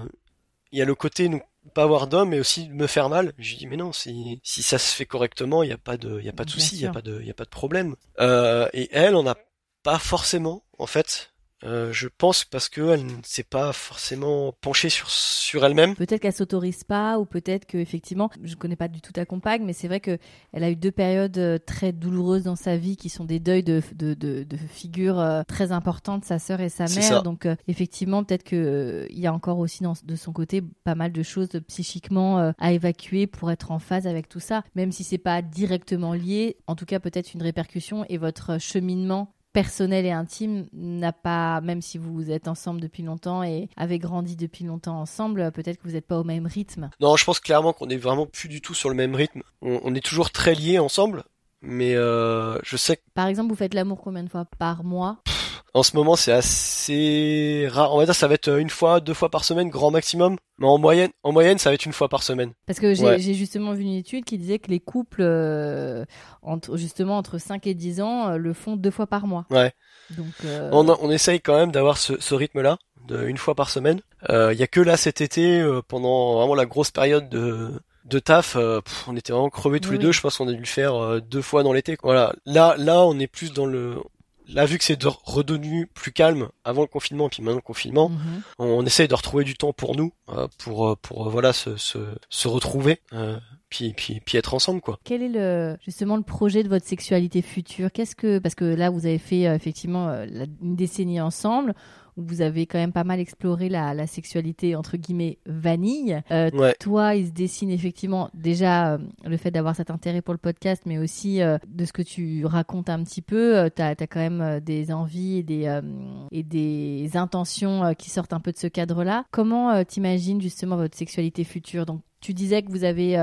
Speaker 2: il y a le côté donc pas avoir d'homme mais aussi me faire mal. Je lui dis mais non, si si ça se fait correctement, il y a pas de il y a pas de souci, il y a pas de il y a pas de problème. Euh, et elle, on n'a pas forcément en fait. Euh, je pense parce qu'elle ne s'est pas forcément penchée sur sur elle-même.
Speaker 1: Peut-être qu'elle s'autorise pas, ou peut-être que effectivement, je connais pas du tout ta compagne, mais c'est vrai que elle a eu deux périodes euh, très douloureuses dans sa vie, qui sont des deuils de de, de, de figures euh, très importantes, sa sœur et sa mère. Donc effectivement, peut-être que il y a encore aussi dans, de son côté pas mal de choses psychiquement à évacuer pour être en phase avec tout ça, même si c'est pas directement lié. En tout cas, peut-être une répercussion et votre cheminement personnel et intime n'a pas, même si vous êtes ensemble depuis longtemps et avez grandi depuis longtemps ensemble, peut-être que vous n'êtes pas au même rythme.
Speaker 2: Non, je pense clairement qu'on est vraiment plus du tout sur le même rythme. On, est toujours très liés ensemble, mais euh, je sais que...
Speaker 1: Par exemple, vous faites l'amour combien de fois par mois?
Speaker 2: En ce moment, c'est assez rare. On va dire ça va être une fois, deux fois par semaine, grand maximum. Mais en moyenne, en moyenne, ça va être une fois par semaine.
Speaker 1: Parce que j'ai justement vu une étude qui disait que les couples, euh, entre, justement entre 5 et 10 ans, euh, le font deux fois par mois.
Speaker 2: Ouais. Donc, euh... on, on, essaye quand même d'avoir ce, ce rythme-là, de une fois par semaine. Il y a que là cet été, pendant vraiment la grosse période de de taf, on était vraiment crevés tous les deux. Je pense qu'on a dû le faire deux fois dans l'été. Voilà. Là, là, on est plus dans le, là, vu que c'est redevenu plus calme avant le confinement, puis maintenant le confinement, mhm. on, essaye de retrouver du temps pour nous, euh, pour euh, pour euh, voilà se se, se retrouver. puis, puis, puis être ensemble quoi.
Speaker 1: Quel est le justement le projet de votre sexualité future? Qu'est-ce que parce que là vous avez fait effectivement une décennie ensemble, vous avez quand même pas mal exploré la, la sexualité entre guillemets vanille. Euh, Toi, il se dessine effectivement déjà euh, le fait d'avoir cet intérêt pour le podcast, mais aussi euh, de ce que tu racontes un petit peu. Tu as, quand même des envies et des, et des intentions qui sortent un peu de ce cadre-là. Comment t'imagines justement votre sexualité future? Donc, tu disais que vous avez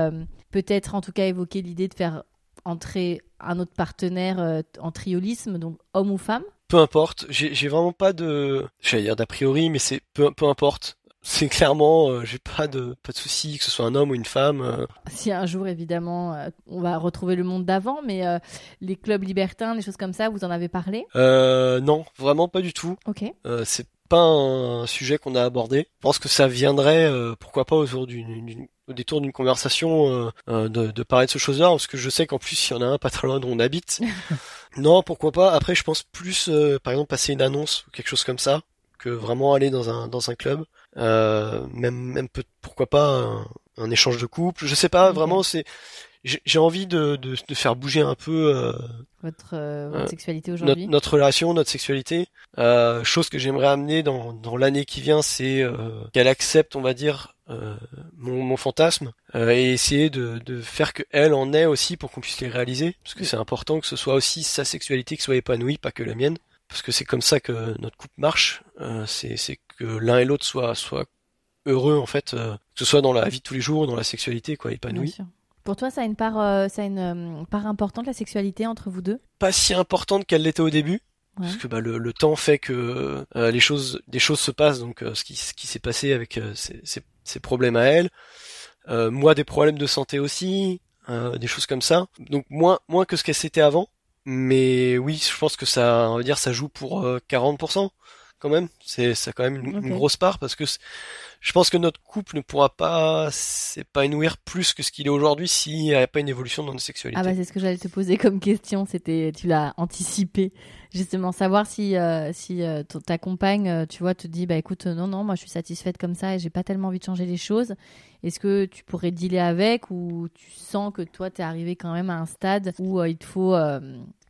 Speaker 1: peut-être en tout cas évoqué l'idée de faire entrer un autre partenaire en triolisme, donc homme ou femme?
Speaker 2: Peu importe. J'ai vraiment pas de, j'allais dire d'a priori, mais c'est peu, peu importe. C'est clairement, euh, j'ai pas de pas de souci que ce soit un homme ou une femme. Euh.
Speaker 1: Si un jour évidemment euh, on va retrouver le monde d'avant, mais les clubs libertins, des choses comme ça, vous en avez parlé?
Speaker 2: Non, vraiment pas du tout.
Speaker 1: Ok.
Speaker 2: c'est pas un sujet qu'on a abordé. Je pense que ça viendrait, pourquoi pas, autour d'une au détour d'une conversation de, de parler de ce chose-là, parce que je sais qu'en plus il y en a un pas très loin d'où on habite. Non, pourquoi pas. Après, je pense plus, euh, par exemple, passer une annonce ou quelque chose comme ça, que vraiment aller dans un dans un club. Euh, même même peut, pourquoi pas un, échange de couple. Je sais pas. Vraiment, c'est j'ai envie de, de, de, faire bouger un peu euh,
Speaker 1: votre, euh, votre sexualité aujourd'hui?
Speaker 2: Notre, relation, notre sexualité. chose que j'aimerais amener dans, dans l'année qui vient, c'est qu'elle accepte, on va dire, euh, mon, mon, fantasme euh, et essayer de, de faire que elle en ait aussi pour qu'on puisse les réaliser parce que c'est important que ce soit aussi sa sexualité qui soit épanouie pas que la mienne parce que c'est comme ça que notre couple marche euh, c'est que l'un et l'autre soient soient heureux en fait que ce soit dans la vie de tous les jours dans la sexualité quoi épanoui
Speaker 1: pour toi ça a une part ça a une part importante la sexualité entre vous deux?
Speaker 2: Pas si importante qu'elle l'était au début parce que bah, le, le, temps fait que euh, les choses, des choses se passent. Donc, euh, ce qui, ce qui s'est passé avec euh, ces, ces, problèmes à elle, moi des problèmes de santé aussi, des choses comme ça. Donc moins, moins que ce qu'elle s'était avant. Mais oui, je pense que ça, on va dire, ça joue pour 40% quand même. C'est, ça quand même une, une grosse part parce que je pense que notre couple ne pourra pas s'épanouir plus que ce qu'il est aujourd'hui s'il n'y a pas une évolution dans notre sexualité.
Speaker 1: Ah bah c'est ce que j'allais te poser comme question, c'était tu l'as anticipé. Justement savoir si euh, si euh, ta compagne euh, tu vois te dit bah écoute non non, moi je suis satisfaite comme ça et j'ai pas tellement envie de changer les choses. Est-ce que tu pourrais dealer avec ou tu sens que toi tu es arrivé quand même à un stade où il te faut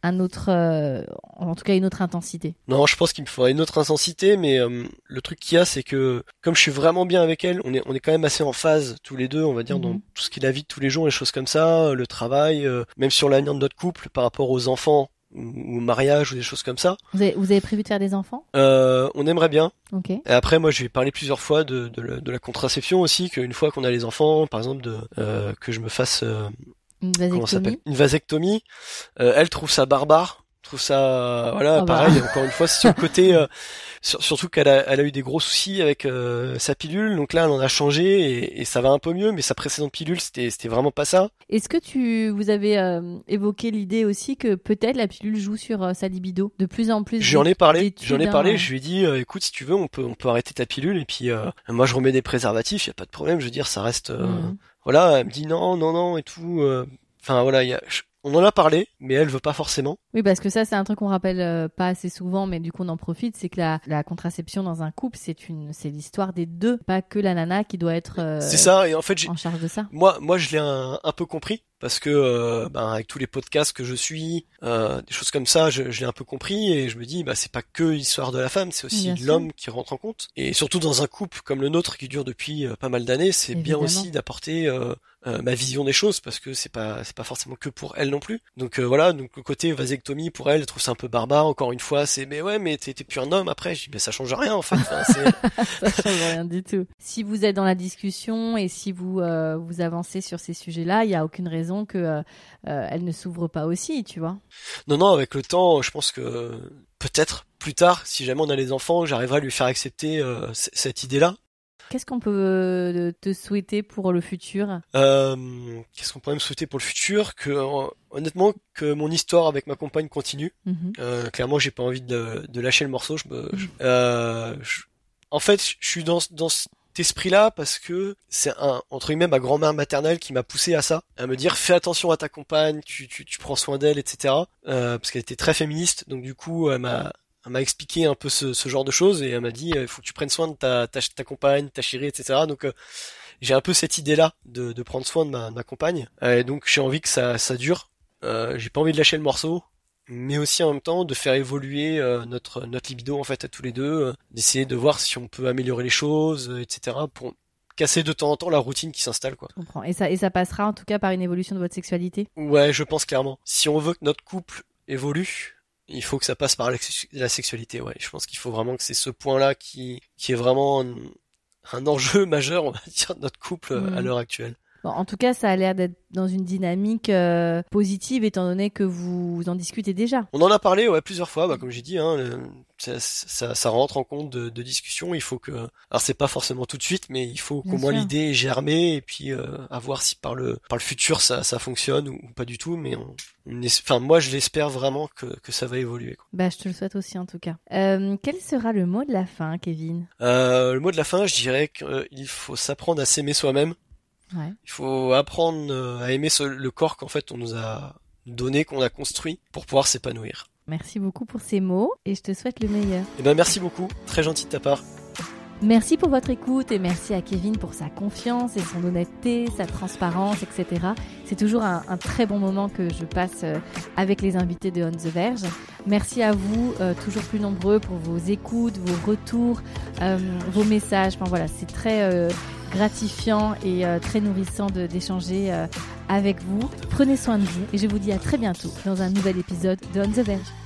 Speaker 1: un autre, euh, en tout cas une autre intensité.
Speaker 2: Non, je pense qu'il me faudrait une autre intensité, mais euh, le truc qu'il y a, c'est que comme je suis vraiment bien avec elle, on est, on est quand même assez en phase tous les deux, on va dire, dans mhm. tout ce qui est la vie de tous les jours, les choses comme ça, le travail, euh, même sur l'avenir de notre couple par rapport aux enfants ou au mariage ou des choses comme ça.
Speaker 1: Vous avez, vous avez prévu de faire des enfants?
Speaker 2: On aimerait bien.
Speaker 1: Ok. Et
Speaker 2: après, moi, je parler plusieurs fois de, de, de la contraception aussi, qu'une fois qu'on a les enfants, par exemple, de, que je me fasse
Speaker 1: une vasectomie.
Speaker 2: Une vasectomie? Euh, elle trouve ça barbare. Trouve ça, voilà, oh, bah. pareil. Encore une fois, sur le côté, euh, surtout qu'elle a, elle a eu des gros soucis avec euh, sa pilule. Donc là, elle en a changé et, et, ça va un peu mieux. Mais sa précédente pilule, c'était, c'était vraiment pas ça.
Speaker 1: Est-ce que tu, vous avez évoqué l'idée aussi que peut-être la pilule joue sur sa libido de plus en plus.
Speaker 2: J'en ai parlé. J'en ai parlé. Hein. Je lui ai dit, écoute, si tu veux, on peut, on peut arrêter ta pilule et puis moi, je remets des préservatifs. Y a pas de problème. Je veux dire, ça reste. Mmh. Voilà, elle me dit non, non, non et tout. Enfin voilà, il y a, On en a parlé, mais elle veut pas forcément.
Speaker 1: Oui, parce que ça, c'est un truc qu'on rappelle euh, pas assez souvent, mais du coup, on en profite. C'est que la, la contraception dans un couple, c'est une, c'est l'histoire des deux, pas que la nana qui doit être euh,
Speaker 2: C'est ça, et en fait, j'ai-
Speaker 1: en charge de ça.
Speaker 2: moi, moi, je l'ai un, un peu compris parce que euh, ben, avec tous les podcasts que je suis, euh, des choses comme ça, je, je l'ai un peu compris et je me dis, bah c'est pas que l'histoire de la femme, c'est aussi l'homme qui rentre en compte. Et surtout dans un couple comme le nôtre qui dure depuis euh, pas mal d'années, c'est bien aussi d'apporter euh, ma vision des choses parce que c'est pas c'est pas forcément que pour elle non plus. Donc euh, voilà, donc le côté vasectomie pour elle, elle trouve ça un peu barbare. Encore une fois, c'est mais ouais, mais t'es t'es plus un homme après. Je dis mais ça change rien en fait. Enfin,
Speaker 1: ça change rien du tout. Si vous êtes dans la discussion et si vous euh, vous avancez sur ces sujets-là, il y a aucune raison que euh, euh, elle ne s'ouvre pas aussi, tu vois.
Speaker 2: Non, non, avec le temps, je pense que peut-être plus tard, si jamais on a les enfants, j'arriverai à lui faire accepter euh, cette idée-là.
Speaker 1: Qu'est-ce qu'on peut euh, te souhaiter pour le futur?
Speaker 2: Euh, Qu'est-ce qu'on pourrait me souhaiter pour le futur? Que honnêtement, que mon histoire avec ma compagne continue.
Speaker 1: Mhm.
Speaker 2: Euh, clairement, j'ai pas envie de, de lâcher le morceau. Je me, je- euh, je- en fait, je suis dans, dans cet esprit-là parce que c'est un entre guillemets ma grand-mère maternelle qui m'a poussé à ça, à me dire fais attention à ta compagne, tu, tu, tu prends soin d'elle, etc. Euh, parce qu'elle était très féministe, donc du coup, elle m'a elle m'a expliqué un peu ce, ce genre de choses et elle m'a dit il faut que tu prennes soin de ta, ta, ta compagne, ta chérie, etc. Donc euh, j'ai un peu cette idée-là de, de prendre soin de ma, de ma compagne. Euh, Et donc j'ai envie que ça, ça dure. Euh, j'ai pas envie de lâcher le morceau, mais aussi en même temps de faire évoluer euh, notre notre libido en fait à tous les deux, euh, d'essayer de voir si on peut améliorer les choses, euh, etc. pour casser de temps en temps la routine qui s'installe quoi.
Speaker 1: Je comprends. Et ça, et ça passera en tout cas par une évolution de votre sexualité?
Speaker 2: Ouais, je pense clairement. Si on veut que notre couple évolue, il faut que ça passe par la, sex- la sexualité. Ouais, je pense qu'il faut vraiment que c'est ce point-là qui qui est vraiment un, un enjeu majeur, on va dire, de notre couple euh, à l'heure actuelle.
Speaker 1: Bon, en tout cas, ça a l'air d'être dans une dynamique euh, positive étant donné que vous en discutez déjà.
Speaker 2: On en a parlé ouais plusieurs fois, bah, comme j'ai dit, hein, le- ça, ça, ça rentre en compte de, de discussion. Il faut que, alors c'est pas forcément tout de suite, mais il faut qu'au moins l'idée ait germé et puis euh, à voir si par le par le futur ça, ça fonctionne ou, ou pas du tout. Mais on, enfin moi je l'espère vraiment que, que ça va évoluer. quoi.
Speaker 1: Bah, je te le souhaite aussi en tout cas. Euh, quel sera le mot de la fin, Kevin?
Speaker 2: Euh, le mot de la fin, je dirais qu'il faut s'apprendre à s'aimer soi-même.
Speaker 1: Ouais.
Speaker 2: Il faut apprendre euh, à aimer ce- le corps qu'en fait on nous a donné, qu'on a construit pour pouvoir s'épanouir.
Speaker 1: Merci beaucoup pour ces mots et je te souhaite le meilleur.
Speaker 2: Eh ben merci beaucoup, très gentil de ta part.
Speaker 1: Merci pour votre écoute et merci à Kevin pour sa confiance et son honnêteté, sa transparence, etc. C'est toujours un, un très bon moment que je passe euh, avec les invités de On the Verge. Merci à vous, euh, toujours plus nombreux pour vos écoutes, vos retours, euh, vos messages. Enfin voilà, c'est très euh, gratifiant et euh, très nourrissant d'échanger euh, avec vous. Prenez soin de vous et je vous dis à très bientôt dans un nouvel épisode de On the Verge.